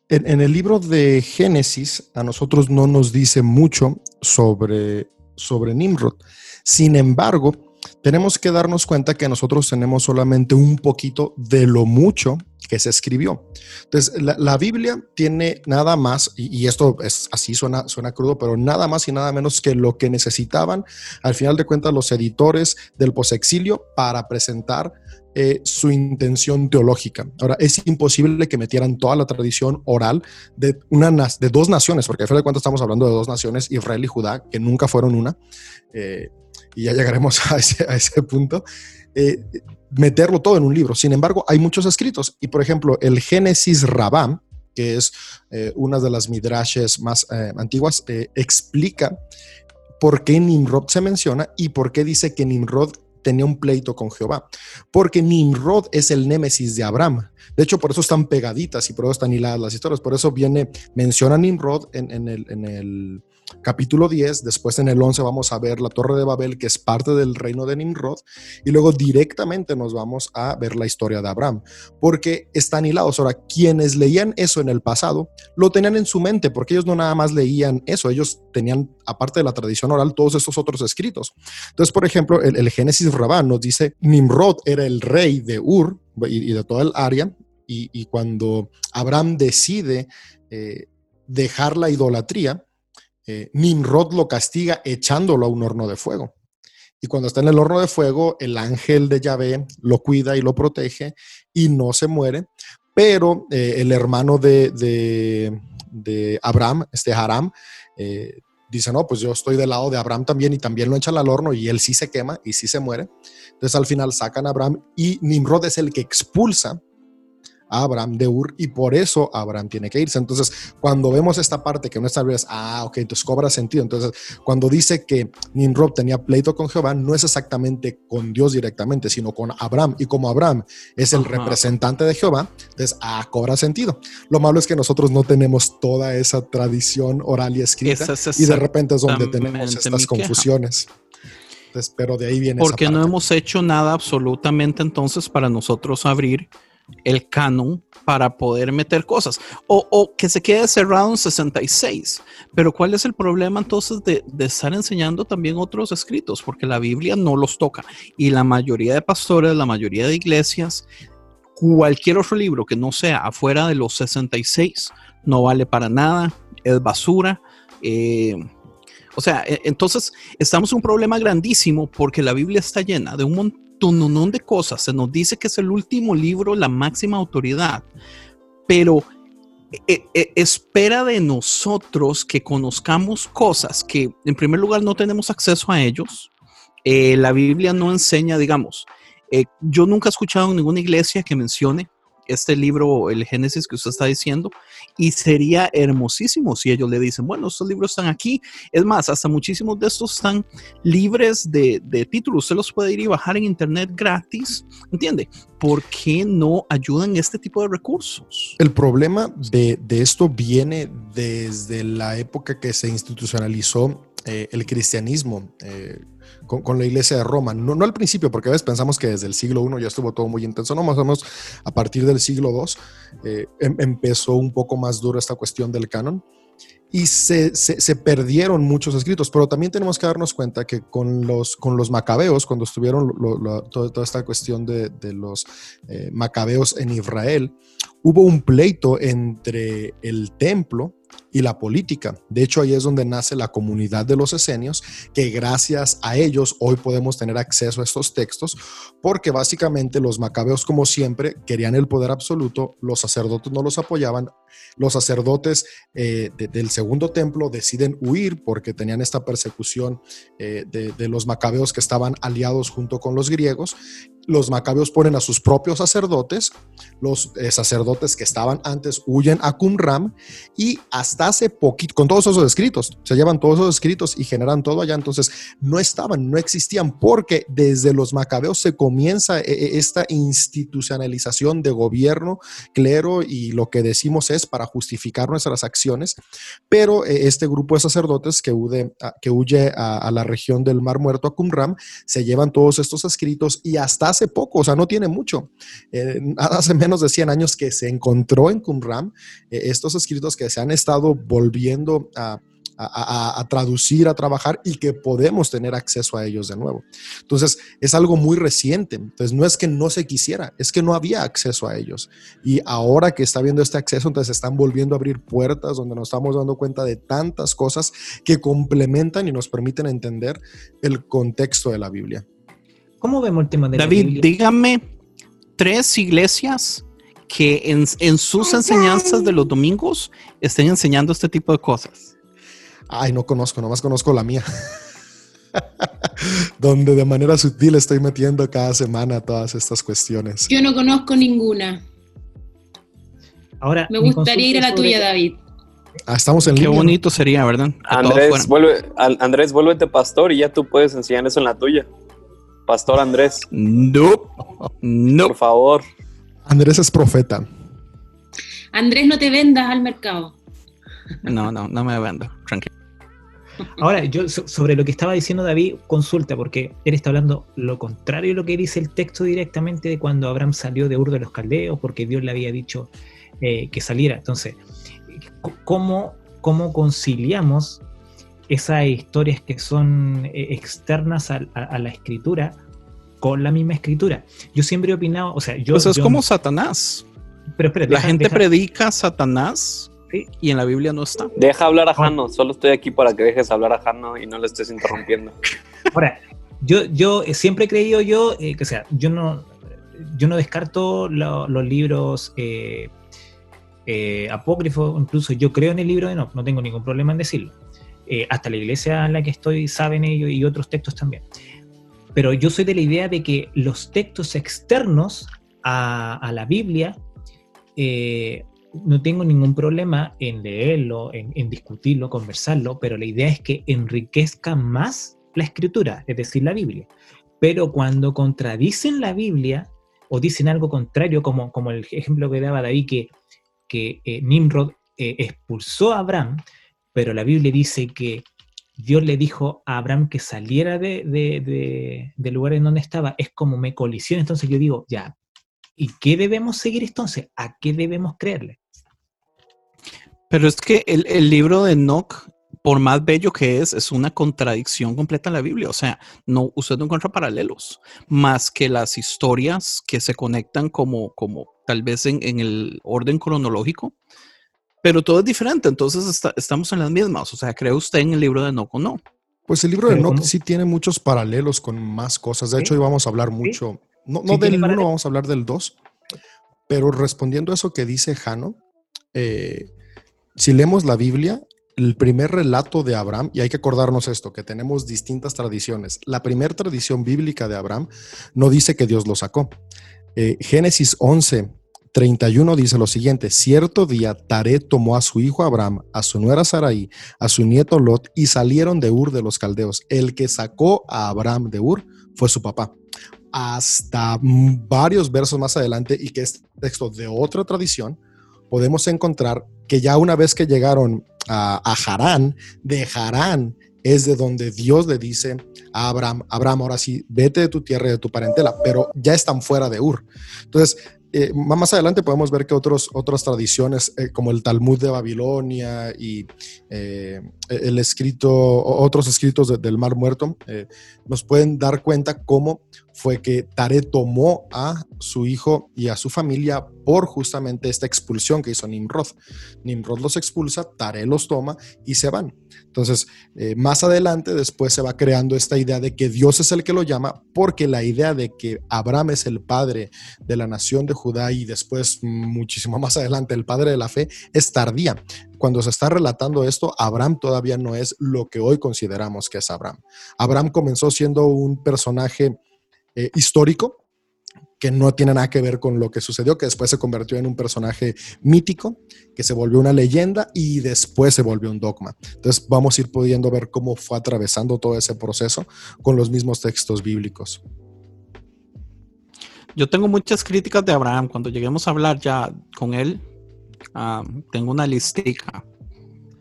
en, en el libro de Génesis a nosotros no nos dice mucho sobre, sobre Nimrod. Sin embargo, tenemos que darnos cuenta que nosotros tenemos solamente un poquito de lo mucho que se escribió. Entonces, la, Biblia tiene nada más, y, y esto es así, suena, suena crudo, pero nada más y nada menos que lo que necesitaban al final de cuentas los editores del posexilio para presentar eh, su intención teológica. Ahora, es imposible que metieran toda la tradición oral de, una, de dos naciones, porque al final de cuentas estamos hablando de dos naciones, Israel y Judá, que nunca fueron una, eh, y ya llegaremos a ese, a punto. eh, meterlo todo en un libro. Sin embargo, hay muchos escritos. Y por ejemplo, el Génesis Rabam, que es una de las midrashes más antiguas, explica por qué Nimrod se menciona y por qué dice que Nimrod tenía un pleito con Jehová. Porque Nimrod es el némesis de Abraham. De hecho, por eso están pegaditas y por eso están hiladas las historias. Por eso viene, menciona Nimrod en, el, en el capítulo 10, después en el 11 vamos a ver la Torre de Babel, que es parte del reino de Nimrod, y luego directamente nos vamos a ver la historia de Abraham, porque están hilados. Ahora, quienes leían eso en el pasado, lo tenían en su mente, porque ellos no nada más leían eso, ellos tenían, aparte de la tradición oral, todos estos otros escritos. Entonces, por ejemplo, el, Génesis Rabán nos dice, Nimrod era el rey de Ur y, de toda el área, y, y cuando Abraham decide eh, dejar la idolatría, eh, Nimrod lo castiga echándolo a un horno de fuego. Y cuando está en el horno de fuego, el ángel de Yahvé lo cuida y lo protege y no se muere. Pero eh, el hermano de, de, de, Abraham, este Haram, eh, dice, no, pues yo estoy del lado de Abraham también y también lo echan al horno y él sí se quema y sí se muere. Entonces al final sacan a Abraham y Nimrod es el que expulsa a Abraham de Ur y por eso Abraham tiene que irse. Entonces, cuando vemos esta parte que no está es, ah, ok, entonces cobra sentido. Entonces, cuando dice que Nimrod tenía pleito con Jehová, no es exactamente con Dios directamente, sino con Abraham. Y como Abraham es el Ajá. representante de Jehová, entonces, ah, cobra sentido. Lo malo es que nosotros no tenemos toda esa tradición oral y escrita es y de repente es donde tenemos estas confusiones. Entonces, pero de ahí viene. Porque no hemos hecho nada absolutamente entonces para nosotros abrir el canon para poder meter cosas o, que se quede cerrado en 66. Pero ¿cuál es el problema entonces de, estar enseñando también otros escritos? Porque la Biblia no los toca y la mayoría de pastores, la mayoría de iglesias, cualquier otro libro que no sea afuera de los 66 no vale para nada, es basura. Eh, o sea, entonces estamos en un problema grandísimo porque la Biblia está llena de un montón de cosas. Se nos dice que es el último libro, la máxima autoridad, pero eh, eh, espera de nosotros que conozcamos cosas que en primer lugar no tenemos acceso a ellos. Eh, la Biblia no enseña, digamos, eh, yo nunca he escuchado en ninguna iglesia que mencione este libro, el Génesis que usted está diciendo, y sería hermosísimo si ellos le dicen, bueno, estos libros están aquí. Es más, hasta muchísimos de estos están libres de, de títulos. Usted los puede ir y bajar en internet gratis. ¿Entiende? ¿Por qué no ayudan este tipo de recursos? El problema de, de esto viene desde la época que se institucionalizó eh, el cristianismo. Eh, con, la iglesia de Roma. No, al principio, porque a veces pensamos que desde el siglo I ya estuvo todo muy intenso, no, más o menos a partir del siglo II eh, em, empezó un poco más duro esta cuestión del canon y se, perdieron muchos escritos, pero también tenemos que darnos cuenta que con los, con los macabeos, cuando estuvieron toda, esta cuestión de, de los eh, macabeos en Israel, hubo un pleito entre el templo y la política. De hecho, ahí es donde nace la comunidad de los esenios, que gracias a ellos hoy podemos tener acceso a estos textos, porque básicamente los macabeos, como siempre, querían el poder absoluto, los sacerdotes no los apoyaban, los sacerdotes eh, de, del segundo templo deciden huir porque tenían esta persecución eh, de, de, los macabeos que estaban aliados junto con los griegos los macabeos ponen a sus propios sacerdotes, los eh, sacerdotes que estaban antes huyen a Qumram y hasta hace poquito, con todos esos escritos, se llevan todos esos escritos y generan todo allá, entonces no estaban, no existían, porque desde los macabeos se comienza eh, eh, esta institucionalización de gobierno, clero y lo que decimos es para justificar nuestras acciones, pero eh, este grupo de sacerdotes que huye, a, que huye a, a la región del Mar Muerto, a Qumram, se llevan todos estos escritos y hasta hace poco, o sea, no tiene mucho, eh, hace menos de 100 años que se encontró en Qumram eh, estos escritos que se han estado volviendo a, a- a- a traducir, a trabajar y que podemos tener acceso a ellos de nuevo. Entonces, es algo muy reciente. Entonces, no es que no se quisiera, es que no había acceso a ellos. Y ahora que está habiendo este acceso, entonces están volviendo a abrir puertas donde nos estamos dando cuenta de tantas cosas que complementan y nos permiten entender el contexto de la Biblia. ¿Cómo vemos el tema de la David, Biblia? dígame tres iglesias que en, en sus enseñanzas de los domingos estén enseñando este tipo de cosas. Ay, no conozco, nomás conozco la mía. donde de manera sutil estoy metiendo cada semana todas estas cuestiones. Yo no conozco ninguna. Ahora, Me gustaría ir a la tuya, David. Ah, estamos en Qué bonito sería, ¿verdad? Que Andrés, vuelve, Andrés, vuélvete pastor y ya tú puedes enseñar eso en la tuya. Pastor Andrés, No, no. por favor. Andrés es profeta. Andrés, no te vendas al mercado. No, no, no me vendo. Tranquilo. Ahora, yo so- sobre lo que estaba diciendo David, consulta, porque él está hablando lo contrario de lo que dice el texto directamente de cuando Abraham salió de Ur de los Caldeos, porque Dios le había dicho eh, que saliera. Entonces, ¿cómo, cómo conciliamos esas historias que son eh, externas a, a- a la escritura con la misma escritura? Yo siempre he opinado, o sea, yo... Pues es yo- como Satanás. pero espera, La deja- gente deja- predica Satanás Sí. y en la Biblia no está. Deja hablar a. Jano. Solo estoy aquí para que dejes hablar a Jano y no le estés interrumpiendo. Ahora, yo, yo eh, siempre he creído yo, eh, que o sea, yo no, yo no descarto lo- los libros eh, eh, apócrifos, incluso yo creo en el libro de Enoch, no tengo ningún problema en decirlo. Eh, hasta la iglesia en la que estoy saben ello y otros textos también. Pero yo soy de la idea de que los textos externos a, la Biblia eh, no tengo ningún problema en leerlo, en, en discutirlo, conversarlo, pero la idea es que enriquezca más la escritura, es decir, la Biblia. Pero cuando contradicen la Biblia o dicen algo contrario, como, como el ejemplo que daba David, que, que eh, Nimrod eh, expulsó a Abraham, pero la Biblia dice que Dios le dijo a Abraham que saliera de, de- de- del lugar en donde estaba, es como me colisiona. Entonces yo digo, ya, ¿y qué debemos seguir entonces? ¿A qué debemos creerle? Pero es que el, el libro de Enoch, por más bello que es, es una contradicción completa en la Biblia. O sea, no, usted no encuentra paralelos, más que las historias que se conectan como, como tal vez en el orden cronológico. Pero todo es diferente, entonces está- estamos en las mismas. O sea, ¿cree usted en el libro de Enoch o no? Pues el libro de ¿cómo? sí tiene muchos paralelos con más cosas. De ¿Sí? hecho, hoy vamos a hablar mucho, no, Sí no del 1, paralelos. vamos a hablar del 2. Pero respondiendo a eso que dice Jano, eh, si leemos la Biblia, el primer relato de Abraham, y hay que acordarnos esto, que tenemos distintas tradiciones. La primera tradición bíblica de Abraham no dice que Dios lo sacó. Eh, Génesis 11, 31 dice lo siguiente, cierto día Taré tomó a su hijo Abraham, a su nuera Sarai, a su nieto Lot y salieron de Ur de los Caldeos. El que sacó a Abraham de Ur fue su papá. Hasta varios versos más adelante y que es texto de otra tradición, podemos encontrar que ya una vez que llegaron a, a Harán, de Harán es de donde Dios le dice a Abraham, Abraham, ahora sí, vete de tu tierra y de tu parentela, pero ya están fuera de Ur. Entonces, eh, más adelante podemos ver que otros, otras tradiciones, eh, como el Talmud de Babilonia y eh, el escrito, otros escritos de- del Mar Muerto, nos pueden dar cuenta cómo fue que Tare tomó a su hijo y a su familia por justamente esta expulsión que hizo Nimrod. Nimrod los expulsa, Tare los toma y se van. Entonces, eh, más adelante, después se va creando esta idea de que Dios es el que lo llama, porque la idea de que Abraham es el padre de la nación de Judá y después, muchísimo más adelante, el padre de la fe, es tardía. Cuando se está relatando esto, Abraham todavía no es lo que hoy consideramos que es Abraham. Abraham comenzó siendo un personaje eh, histórico, que no tiene nada que ver con lo que sucedió, que después se convirtió en un personaje mítico, que se volvió una leyenda y después se volvió un dogma. Entonces vamos a ir pudiendo ver cómo fue atravesando todo ese proceso con los mismos textos bíblicos. Yo tengo muchas críticas de Abraham. Cuando lleguemos a hablar ya con él, ah, tengo una listica.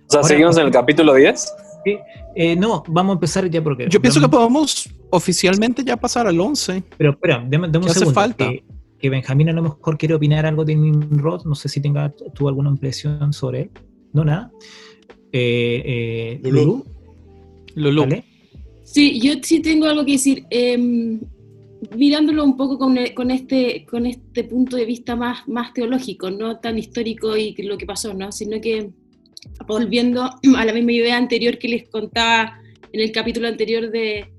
O sea, ¿seguimos en el capítulo 10? Sí, eh, no, vamos a empezar ya porque... Yo pienso que podemos oficialmente ya pasar al 11. Pero espera, dame, dame un ¿Qué hace segundo. falta? Que, que Benjamín a lo mejor quiere opinar algo de Nimrod. No sé si tenga tú alguna impresión sobre él. No, nada. Eh, eh, Lulú. Lulú. Lulú. ¿Vale? Sí, yo sí tengo algo que decir. Em, mirándolo un poco con, con este, con este punto de vista más, más teológico, no tan histórico y lo que pasó, ¿no? sino que volviendo a la misma idea anterior que les contaba en el capítulo anterior de,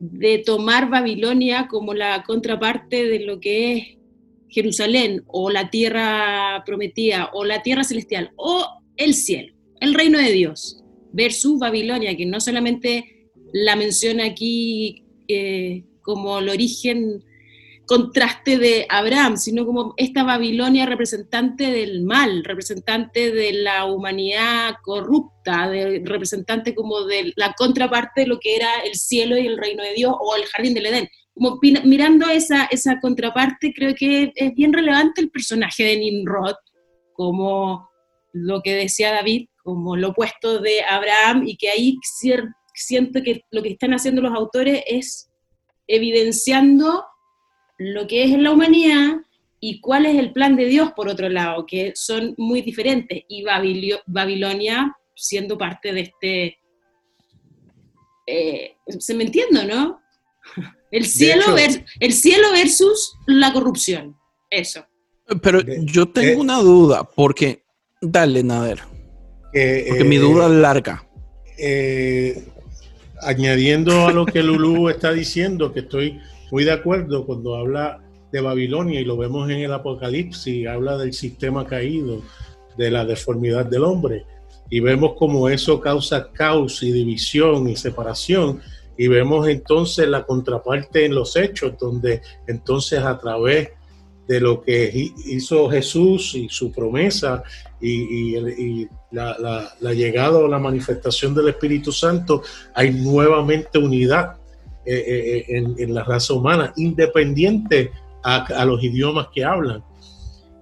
de tomar Babilonia como la contraparte de lo que es Jerusalén o la tierra prometida o la tierra celestial o el cielo, el reino de Dios, versus Babilonia, que no solamente la menciona aquí eh, como el origen contraste de Abraham, sino como esta Babilonia representante del mal, representante de la humanidad corrupta, de- representante como de la contraparte de lo que era el cielo y el reino de Dios o el jardín del Edén. Como mirando esa, esa contraparte, creo que es bien relevante el personaje de Nimrod, como lo que decía David, como lo opuesto de Abraham, y que ahí siento que lo que están haciendo los autores es evidenciando lo que es en la humanidad y cuál es el plan de Dios por otro lado, que son muy diferentes, y Babilio- Babilonia siendo parte de este... eh, ¿Se me entiende, no? El cielo, hecho- vers- el cielo versus la corrupción, eso. Pero De- yo tengo una duda, porque. Dale, Nader. Que, Porque mi eh, duda es larga. eh, añadiendo a lo que Lulú está diciendo, que estoy muy de acuerdo cuando habla de Babilonia y lo vemos en el Apocalipsis, habla del sistema caído, de la deformidad del hombre, y vemos como eso causa caos y división y separación, y vemos entonces la contraparte en los hechos, donde entonces a través de lo que hi- hizo Jesús y su promesa y, la llegada o la manifestación del Espíritu Santo, hay nuevamente unidad eh, eh, en, en la raza humana, independiente a, a los idiomas que hablan.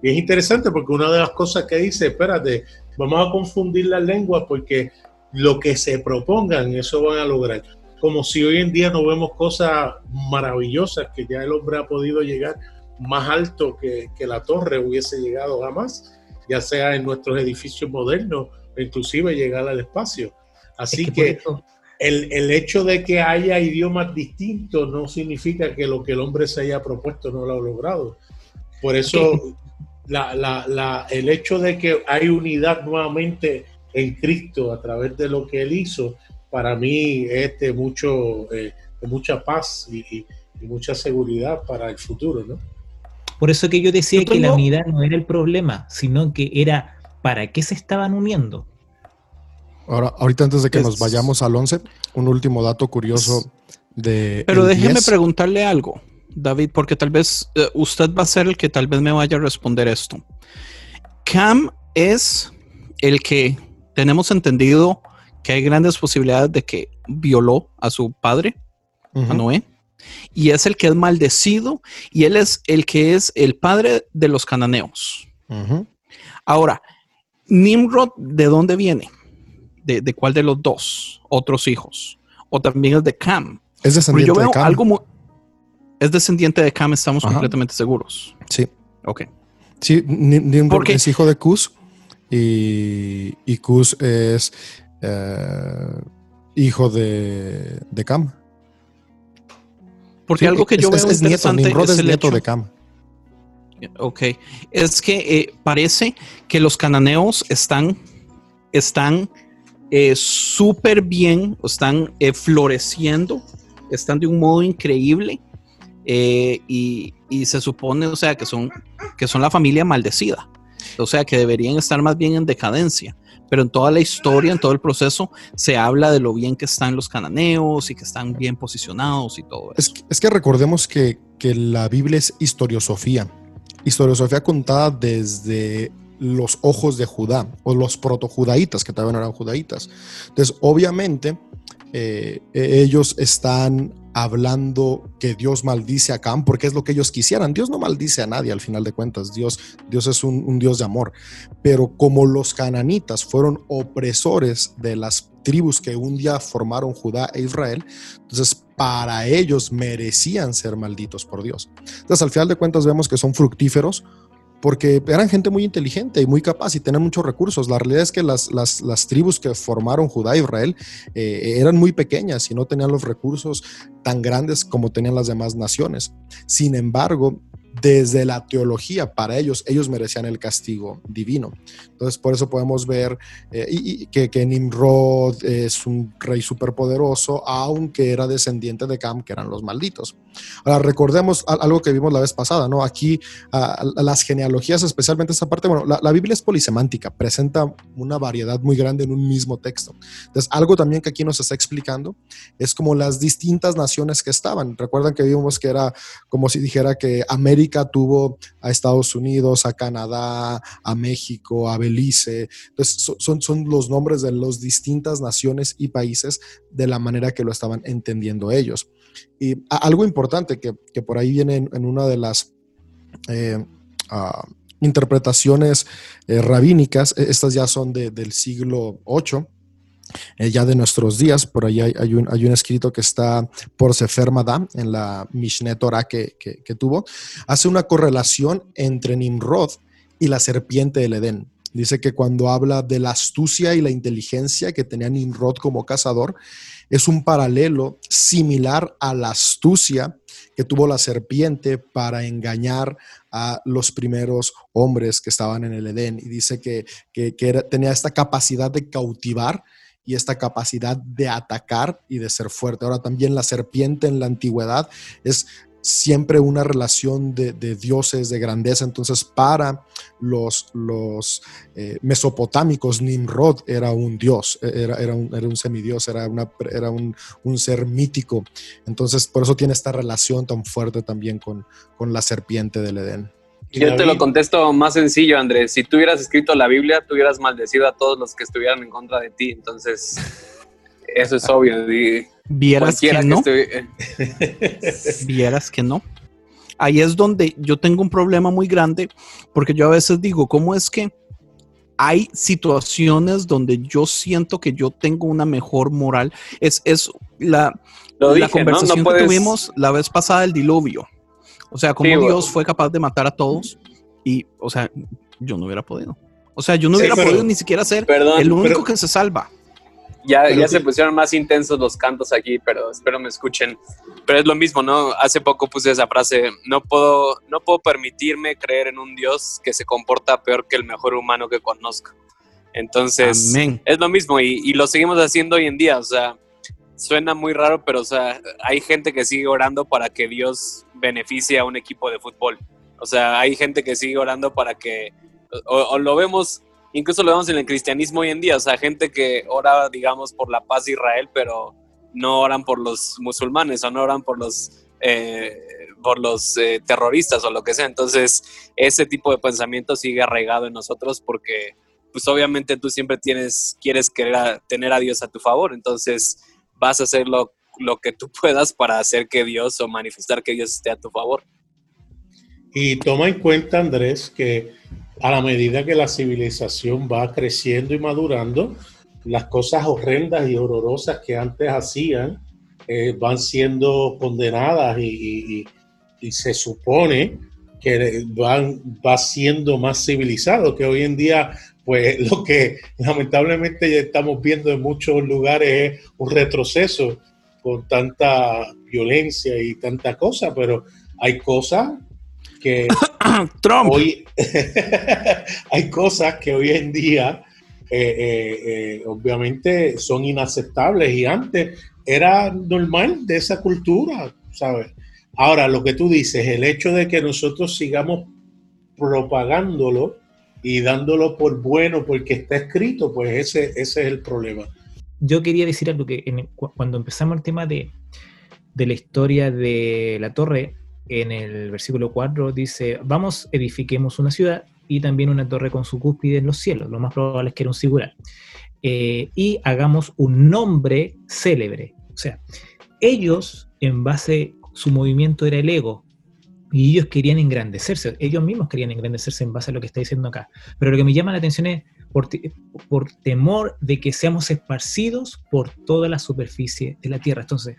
Y es interesante porque una de las cosas que dice, espérate, vamos a confundir las lenguas porque lo que se propongan, eso van a lograr. Como si hoy en día no vemos cosas maravillosas que ya el hombre ha podido llegar más alto que, que la torre hubiese llegado jamás, ya sea en nuestros edificios modernos inclusive llegar al espacio. Así Es que, eso- el, el hecho de que haya idiomas distintos no significa que lo que el hombre se haya propuesto no lo ha logrado. Por eso la- la- la- el hecho de que hay unidad nuevamente en Cristo a través de lo que Él hizo, para mí es de, mucho, eh, de mucha paz y, y- y mucha seguridad para el futuro. ¿no? Por eso que yo decía Yo que la unidad no era el problema, sino que era para qué se estaban uniendo. Ahora, ahorita antes de que nos vayamos al 11, un último dato curioso de... Pero déjeme 10. preguntarle algo, David, porque tal vez eh, usted va a ser el que tal vez me vaya a responder esto. Cam es el que tenemos entendido que hay grandes posibilidades de que violó a su padre, a. Noé, y es el que es maldecido, y él es el que es el padre de los cananeos. Ahora, Nimrod, ¿de dónde viene? ¿De, de cuál de los dos otros hijos? ¿O también es de Cam? Es descendiente yo veo de Cam. algo muy... Es descendiente de Cam, estamos Ajá. completamente seguros. Sí, Ok. sí, Ni- Nimrod es hijo de Cus y, y Cus es eh, hijo de, de Cam. Porque Sí, algo que yo es, veo es- nieto, interesante es el nieto hecho- de Cam. Ok. Es que eh, parece que los cananeos están, están eh, súper bien, están eh, floreciendo, están de un modo increíble eh, y, y se supone, o sea, que son, que son la familia maldecida. o sea que deberían estar más bien en decadencia. Pero en toda la historia, en todo el proceso, se habla de lo bien que están los cananeos y que están bien posicionados y todo eso. Es que, es que recordemos que, que la Biblia es historiosofía. Historiosofía contada desde los ojos de Judá o los protojudaítas, que también eran judaítas. Entonces, obviamente, eh, ellos están hablando que Dios maldice a Cam porque es lo que ellos quisieran. Dios no maldice a nadie al final de cuentas. Dios, Dios es un, un Dios de amor. Pero como los cananitas fueron opresores de las tribus que un día formaron Judá e Israel, entonces para ellos merecían ser malditos por Dios. Entonces al final de cuentas vemos que son fructíferos porque eran gente muy inteligente y muy capaz y tenían muchos recursos. La realidad es que las, las, las tribus que formaron Judá e Israel eh, eran muy pequeñas y no tenían los recursos tan grandes como tenían las demás naciones. Sin embargo, desde la teología, para ellos, ellos merecían el castigo divino. Entonces, por eso podemos ver eh, y, y que, que, Nimrod es un rey superpoderoso, aunque era descendiente de Cam, que eran los malditos. Ahora, recordemos algo que vimos la vez pasada, ¿no? Aquí, uh, las genealogías, especialmente esta parte, bueno, la, la, Biblia es polisemántica, presenta una variedad muy grande en un mismo texto. Entonces, algo también que aquí nos está explicando es como las distintas naciones que estaban. Recuerdan que vimos que era como si dijera que América tuvo a Estados Unidos, a Canadá, a México, a Belice. Entonces, son, son los nombres de las distintas naciones y países de la manera que lo estaban entendiendo ellos. Y algo importante que, que por ahí viene en, una de las... Eh, uh, interpretaciones eh, rabínicas, estas ya son de, del siglo VIII, eh, ya de nuestros días. Por ahí hay, un, hay, un, escrito que está por Sefer Madam en la Mishneh Torah que, que, tuvo. Hace una correlación entre Nimrod y la serpiente del Edén. Dice que cuando habla de la astucia y la inteligencia que tenía Nimrod como cazador, es un paralelo similar a la astucia que tuvo la serpiente para engañar a los primeros hombres que estaban en el Edén. Y dice que, que, tenía esta capacidad de cautivar y esta capacidad de atacar y de ser fuerte. Ahora también la serpiente en la antigüedad es siempre una relación de, dioses, de grandeza. Entonces para los, eh, mesopotámicos, Nimrod era un dios, era, era, un, semidios, era, un, ser mítico. Entonces por eso tiene esta relación tan fuerte también con la serpiente del Edén. Yo te lo contesto más sencillo, Andrés. Si tú hubieras escrito la Biblia, tú hubieras maldecido a todos los que estuvieran en contra de ti. Entonces, eso es obvio. Y Vieras que no. Que Vieras que no. Ahí es donde yo tengo un problema muy grande, porque yo a veces digo, ¿cómo es que hay situaciones donde yo siento que yo tengo una mejor moral? Es, es la, dije, la conversación ¿no? No puedes... que tuvimos la vez pasada del diluvio. O sea, como sí, Dios bueno. fue capaz de matar a todos y, o sea, yo no hubiera podido. O sea, yo no sí, hubiera pero, podido ni siquiera ser perdón, el único pero, que se salva. Ya, ya se pusieron más intensos los cantos aquí, pero espero me escuchen. Pero es lo mismo, ¿no? Hace poco puse esa frase, no puedo, no puedo permitirme creer en un Dios que se comporta peor que el mejor humano que conozco. Entonces, Amén. es lo mismo y, y lo seguimos haciendo hoy en día, o sea, suena muy raro, pero o sea, hay gente que sigue orando para que Dios beneficie a un equipo de fútbol. O sea, hay gente que sigue orando para que, o, lo vemos, incluso lo vemos en el cristianismo hoy en día, o sea, gente que ora, digamos, por la paz de Israel, pero no oran por los musulmanes o no oran por los, eh, por los eh, terroristas o lo que sea. Entonces, ese tipo de pensamiento sigue arraigado en nosotros porque, pues obviamente tú siempre tienes, quieres querer tener a Dios a tu favor, entonces vas a hacer lo, que tú puedas para hacer que Dios o manifestar que Dios esté a tu favor. Y toma en cuenta, Andrés, que a la medida que la civilización va creciendo y madurando, las cosas horrendas y horrorosas que antes hacían eh, van siendo condenadas y, y, y, se supone que van, va siendo más civilizado, que hoy en día pues lo que lamentablemente ya estamos viendo en muchos lugares es un retroceso con tanta violencia y tanta cosa, pero hay cosas que Trump. hoy hay cosas que hoy en día eh, eh, eh, obviamente son inaceptables y antes era normal de esa cultura, ¿sabes? Ahora, lo que tú dices, el hecho de que nosotros sigamos propagándolo, y dándolo por bueno porque está escrito, pues ese, ese es el problema. Yo quería decir algo que cuando empezamos el tema de, de la historia de la torre, en el versículo 4 dice, vamos, edifiquemos una ciudad y también una torre con su cúspide en los cielos. Lo más probable es que era un singular. Eh, y hagamos un nombre célebre. O sea, ellos, en base, su movimiento era el ego. Y ellos querían engrandecerse, ellos mismos querían engrandecerse en base a lo que está diciendo acá. Pero lo que me llama la atención es por, por temor de que seamos esparcidos por toda la superficie de la tierra. Entonces,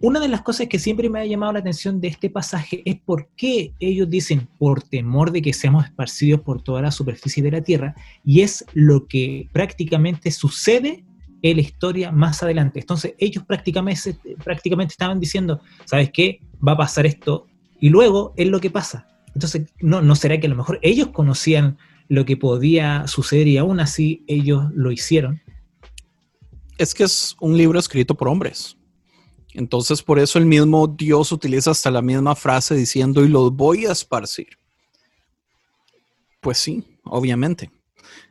una de las cosas que siempre me ha llamado la atención de este pasaje es por qué ellos dicen por temor de que seamos esparcidos por toda la superficie de la tierra, y es lo que prácticamente sucede en la historia más adelante. Entonces, ellos prácticamente, prácticamente estaban diciendo, ¿sabes qué? Va a pasar esto, y luego es lo que pasa. Entonces, ¿no, ¿no será que a lo mejor ellos conocían lo que podía suceder y aún así ellos lo hicieron? Es que es un libro escrito por hombres. Entonces, por eso el mismo Dios utiliza hasta la misma frase diciendo, y los voy a esparcir. Pues sí, obviamente.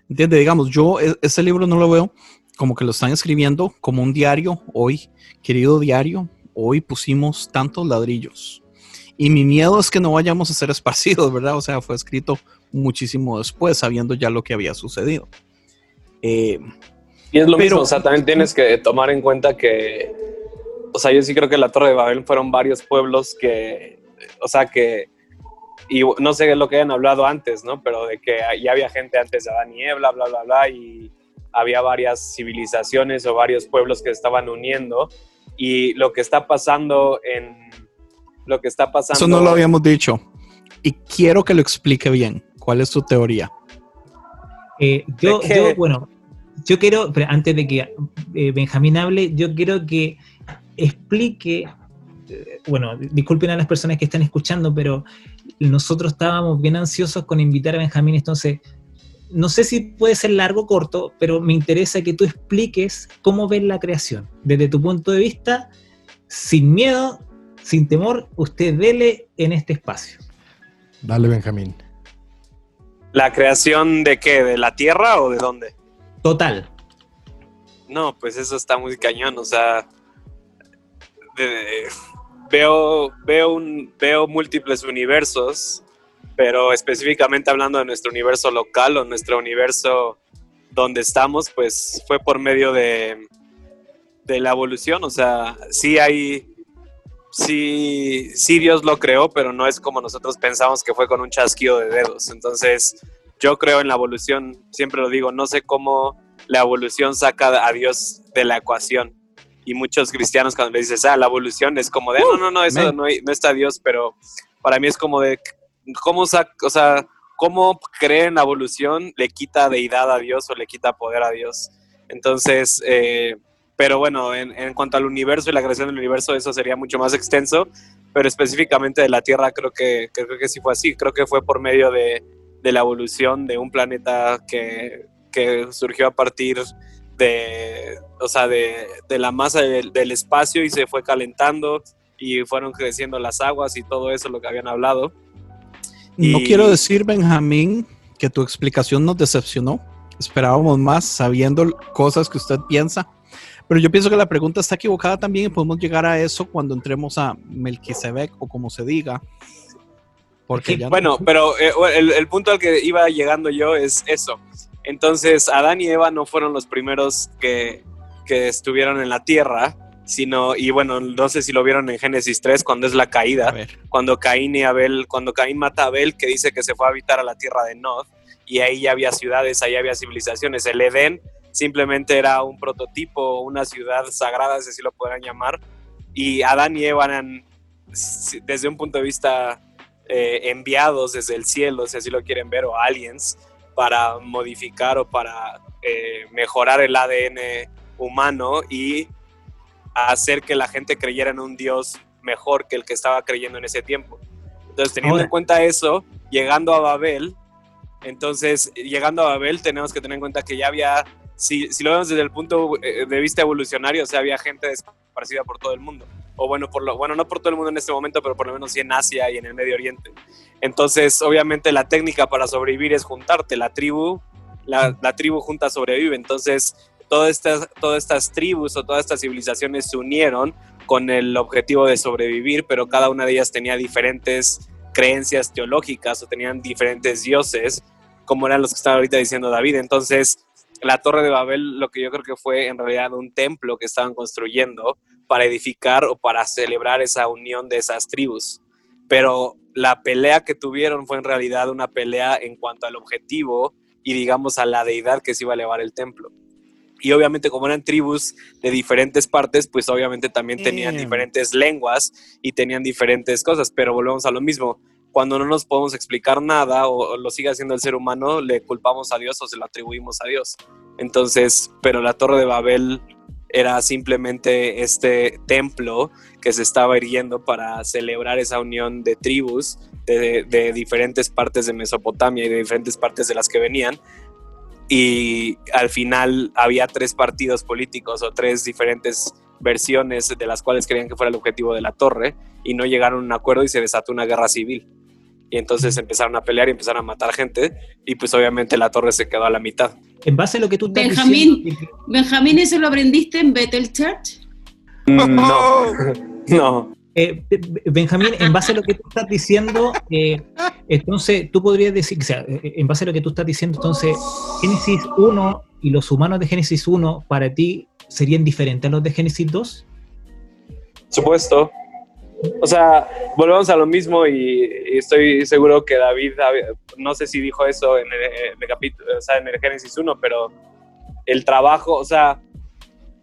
¿Entiendes? Digamos, yo e- ese libro no lo veo como que lo están escribiendo como un diario. Hoy, querido diario, hoy pusimos tantos ladrillos. Y mi miedo es que no vayamos a ser esparcidos, ¿verdad? O sea, fue escrito muchísimo después, sabiendo ya lo que había sucedido. Eh, Y es lo Pero- mismo, o sea, también tienes que tomar en cuenta que, o sea, yo sí creo que la Torre de Babel fueron varios pueblos que, o sea, que, y no sé lo que hayan hablado antes, ¿no? Pero de que ya había gente antes de Adán y Eva, bla, bla, bla, y había varias civilizaciones o varios pueblos que se estaban uniendo. Y lo que está pasando en, lo que está pasando... Eso no lo habíamos dicho. Y quiero que lo explique bien. ¿Cuál es tu teoría? Eh, yo, yo, bueno, yo quiero, pero antes de que eh, Benjamín hable, yo quiero que explique, eh, bueno, disculpen a las personas que están escuchando, pero nosotros estábamos bien ansiosos con invitar a Benjamín, entonces, no sé si puede ser largo o corto, pero me interesa que tú expliques cómo ves la creación, desde tu punto de vista, sin miedo, sin temor, usted dele en este espacio. Dale, Benjamín. ¿La creación de qué? ¿De la Tierra o de dónde? Total. No, pues eso está muy cañón, o sea, de- veo, veo, un, veo múltiples universos, pero específicamente hablando de nuestro universo local o nuestro universo donde estamos, pues fue por medio de, de la evolución, o sea, sí hay, sí, sí Dios lo creó, pero no es como nosotros pensamos que fue con un chasquido de dedos, entonces yo creo en la evolución, siempre lo digo, no sé cómo la evolución saca a Dios de la ecuación. Y muchos cristianos cuando le dices, ah, la evolución es como de, no, no, no, eso amén. no, está Dios, pero para mí es como de, ¿cómo saca, o sea, cómo creer en la evolución le quita deidad a Dios o le quita poder a Dios? Entonces, eh, pero bueno, en, en cuanto al universo y la creación del universo, eso sería mucho más extenso, pero específicamente de la Tierra creo que, creo que sí fue así, creo que fue por medio de, de la evolución de un planeta que, que surgió a partir de, o sea, de, de la masa del, del espacio y se fue calentando y fueron creciendo las aguas y todo eso, lo que habían hablado. No Y- quiero decir, Benjamín, que tu explicación nos decepcionó. Esperábamos más sabiendo cosas que usted piensa. Pero yo pienso que la pregunta está equivocada también y podemos llegar a eso cuando entremos a Melquisedec o como se diga. Porque ya no- Bueno, pero eh, el, el punto al que iba llegando yo es eso. Entonces, Adán y Eva no fueron los primeros que, que estuvieron en la tierra, sino, y bueno, no sé si lo vieron en Génesis 3, cuando es la caída, cuando Caín y Abel, cuando Caín mata a Abel, que dice que se fue a habitar a la tierra de Nod, y ahí ya había ciudades, ahí había civilizaciones. El Edén simplemente era un prototipo, una ciudad sagrada, si así lo podrán llamar, y Adán y Eva eran, desde un punto de vista eh, enviados desde el cielo, si así lo quieren ver, o aliens, para modificar o para eh, mejorar el ADN humano y hacer que la gente creyera en un Dios mejor que el que estaba creyendo en ese tiempo. Entonces, teniendo Ahora- en cuenta eso, llegando a Babel, entonces, llegando a Babel, tenemos que tener en cuenta que ya había, si, si lo vemos desde el punto eh, de vista evolucionario, o sea, había gente esparcida por todo el mundo. o bueno, por lo, bueno, no por todo el mundo en este momento, pero por lo menos sí en Asia y en el Medio Oriente. Entonces, obviamente la técnica para sobrevivir es juntarte, la tribu, la, la tribu junta sobrevive, entonces todas estas, todas estas tribus o todas estas civilizaciones se unieron con el objetivo de sobrevivir, pero cada una de ellas tenía diferentes creencias teológicas o tenían diferentes dioses, como eran los que estaba ahorita diciendo David. Entonces, la Torre de Babel, lo que yo creo que fue en realidad un templo que estaban construyendo para edificar o para celebrar esa unión de esas tribus. Pero la pelea que tuvieron fue en realidad una pelea en cuanto al objetivo y digamos a la deidad que se iba a elevar el templo. Y obviamente como eran tribus de diferentes partes, pues obviamente también tenían Em. diferentes lenguas y tenían diferentes cosas, pero volvemos a lo mismo. Cuando no nos podemos explicar nada o, o lo sigue haciendo el ser humano, le culpamos a Dios o se lo atribuimos a Dios. Entonces, pero la Torre de Babel era simplemente este templo que se estaba erigiendo para celebrar esa unión de tribus de, de diferentes partes de Mesopotamia y de diferentes partes de las que venían. Y al final había tres partidos políticos o tres diferentes versiones de las cuales creían que fuera el objetivo de la torre y no llegaron a un acuerdo y se desató una guerra civil. Y entonces empezaron a pelear y empezaron a matar gente y pues obviamente la torre se quedó a la mitad. En base a lo que tú estás Benjamín, diciendo... Benjamín, ¿eso lo aprendiste en Bethel Church? No, no. Eh, Benjamín, en base a lo que tú estás diciendo, eh, entonces tú podrías decir, o sea, eh, en base a lo que tú estás diciendo, entonces Génesis 1 y los humanos de Génesis 1 para ti serían diferentes a los de Génesis 2? Supuesto. O sea, volvemos a lo mismo y, y estoy seguro que David, no sé si dijo eso en el, en el capítulo, o sea, en el Génesis 1, pero el trabajo, o sea,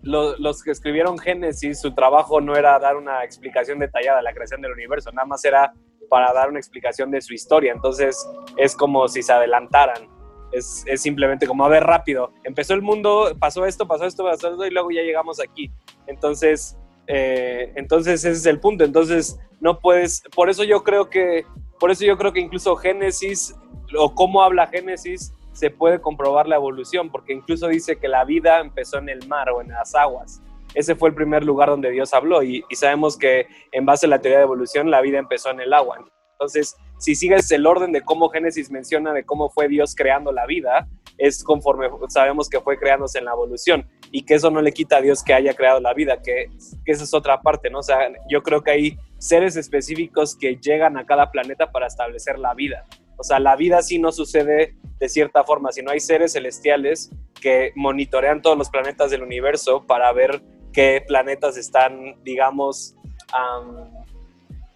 lo, los que escribieron Génesis, su trabajo no era dar una explicación detallada de la creación del universo, nada más era para dar una explicación de su historia. Entonces es como si se adelantaran. Es, es, simplemente como, a ver, rápido, empezó el mundo, pasó esto, pasó esto, pasó esto, y luego ya llegamos aquí. Entonces, eh, entonces ese es el punto. Entonces, no puedes, por eso yo creo que, por eso yo creo que incluso Génesis, o cómo habla Génesis, se puede comprobar la evolución, porque incluso dice que la vida empezó en el mar o en las aguas. Ese fue el primer lugar donde Dios habló y, y, sabemos que en base a la teoría de evolución la vida empezó en el agua. Entonces, si sigues el orden de cómo Génesis menciona de cómo fue Dios creando la vida, es conforme sabemos que fue creándose en la evolución y que eso no le quita a Dios que haya creado la vida, que, que esa es otra parte, ¿no? O sea, yo creo que hay seres específicos que llegan a cada planeta para establecer la vida. O sea, la vida sí no sucede de cierta forma, sino hay seres celestiales que monitorean todos los planetas del universo para ver qué planetas están, digamos, um,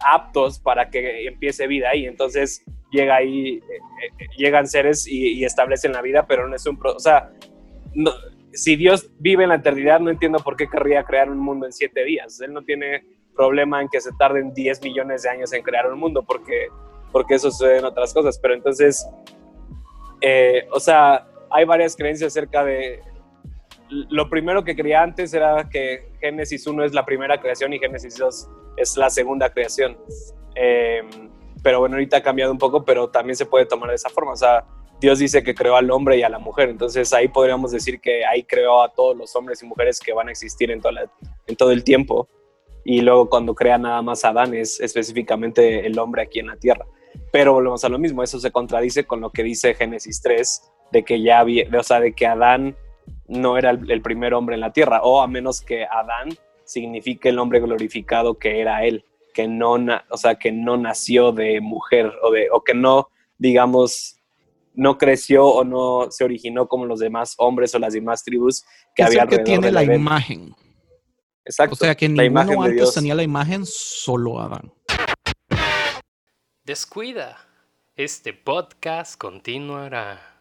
aptos para que empiece vida ahí. Entonces llega ahí, eh, eh, llegan seres y, y, establecen la vida, pero no es un... Pro o sea, si Dios vive en la eternidad, no entiendo por qué querría crear un mundo en siete días. Él no tiene problema en que se tarden 10 millones de años en crear un mundo, porque, porque eso sucede en otras cosas. Pero entonces, eh, o sea, hay varias creencias acerca de... Lo primero que creía antes era que Génesis 1 es la primera creación y Génesis 2 es la segunda creación. Eh, pero bueno, ahorita ha cambiado un poco, pero también se puede tomar de esa forma. O sea, Dios dice que creó al hombre y a la mujer, entonces ahí podríamos decir que ahí creó a todos los hombres y mujeres que van a existir en, en todo el tiempo. Y luego cuando crea nada más a Adán es específicamente el hombre aquí en la tierra. Pero volvemos a lo mismo, eso se contradice con lo que dice Génesis 3, de que ya había, o sea, de que Adán no era el, el primer hombre en la tierra, o a menos que Adán signifique el hombre glorificado que era él, que no, o sea, que no nació de mujer o, de, o que no, digamos, no creció o no se originó como los demás hombres o las demás tribus que es había el que tiene la imagen. Exacto. O sea que la ninguno antes Dios. tenía la imagen, solo Adán. Descuida. Este podcast continuará.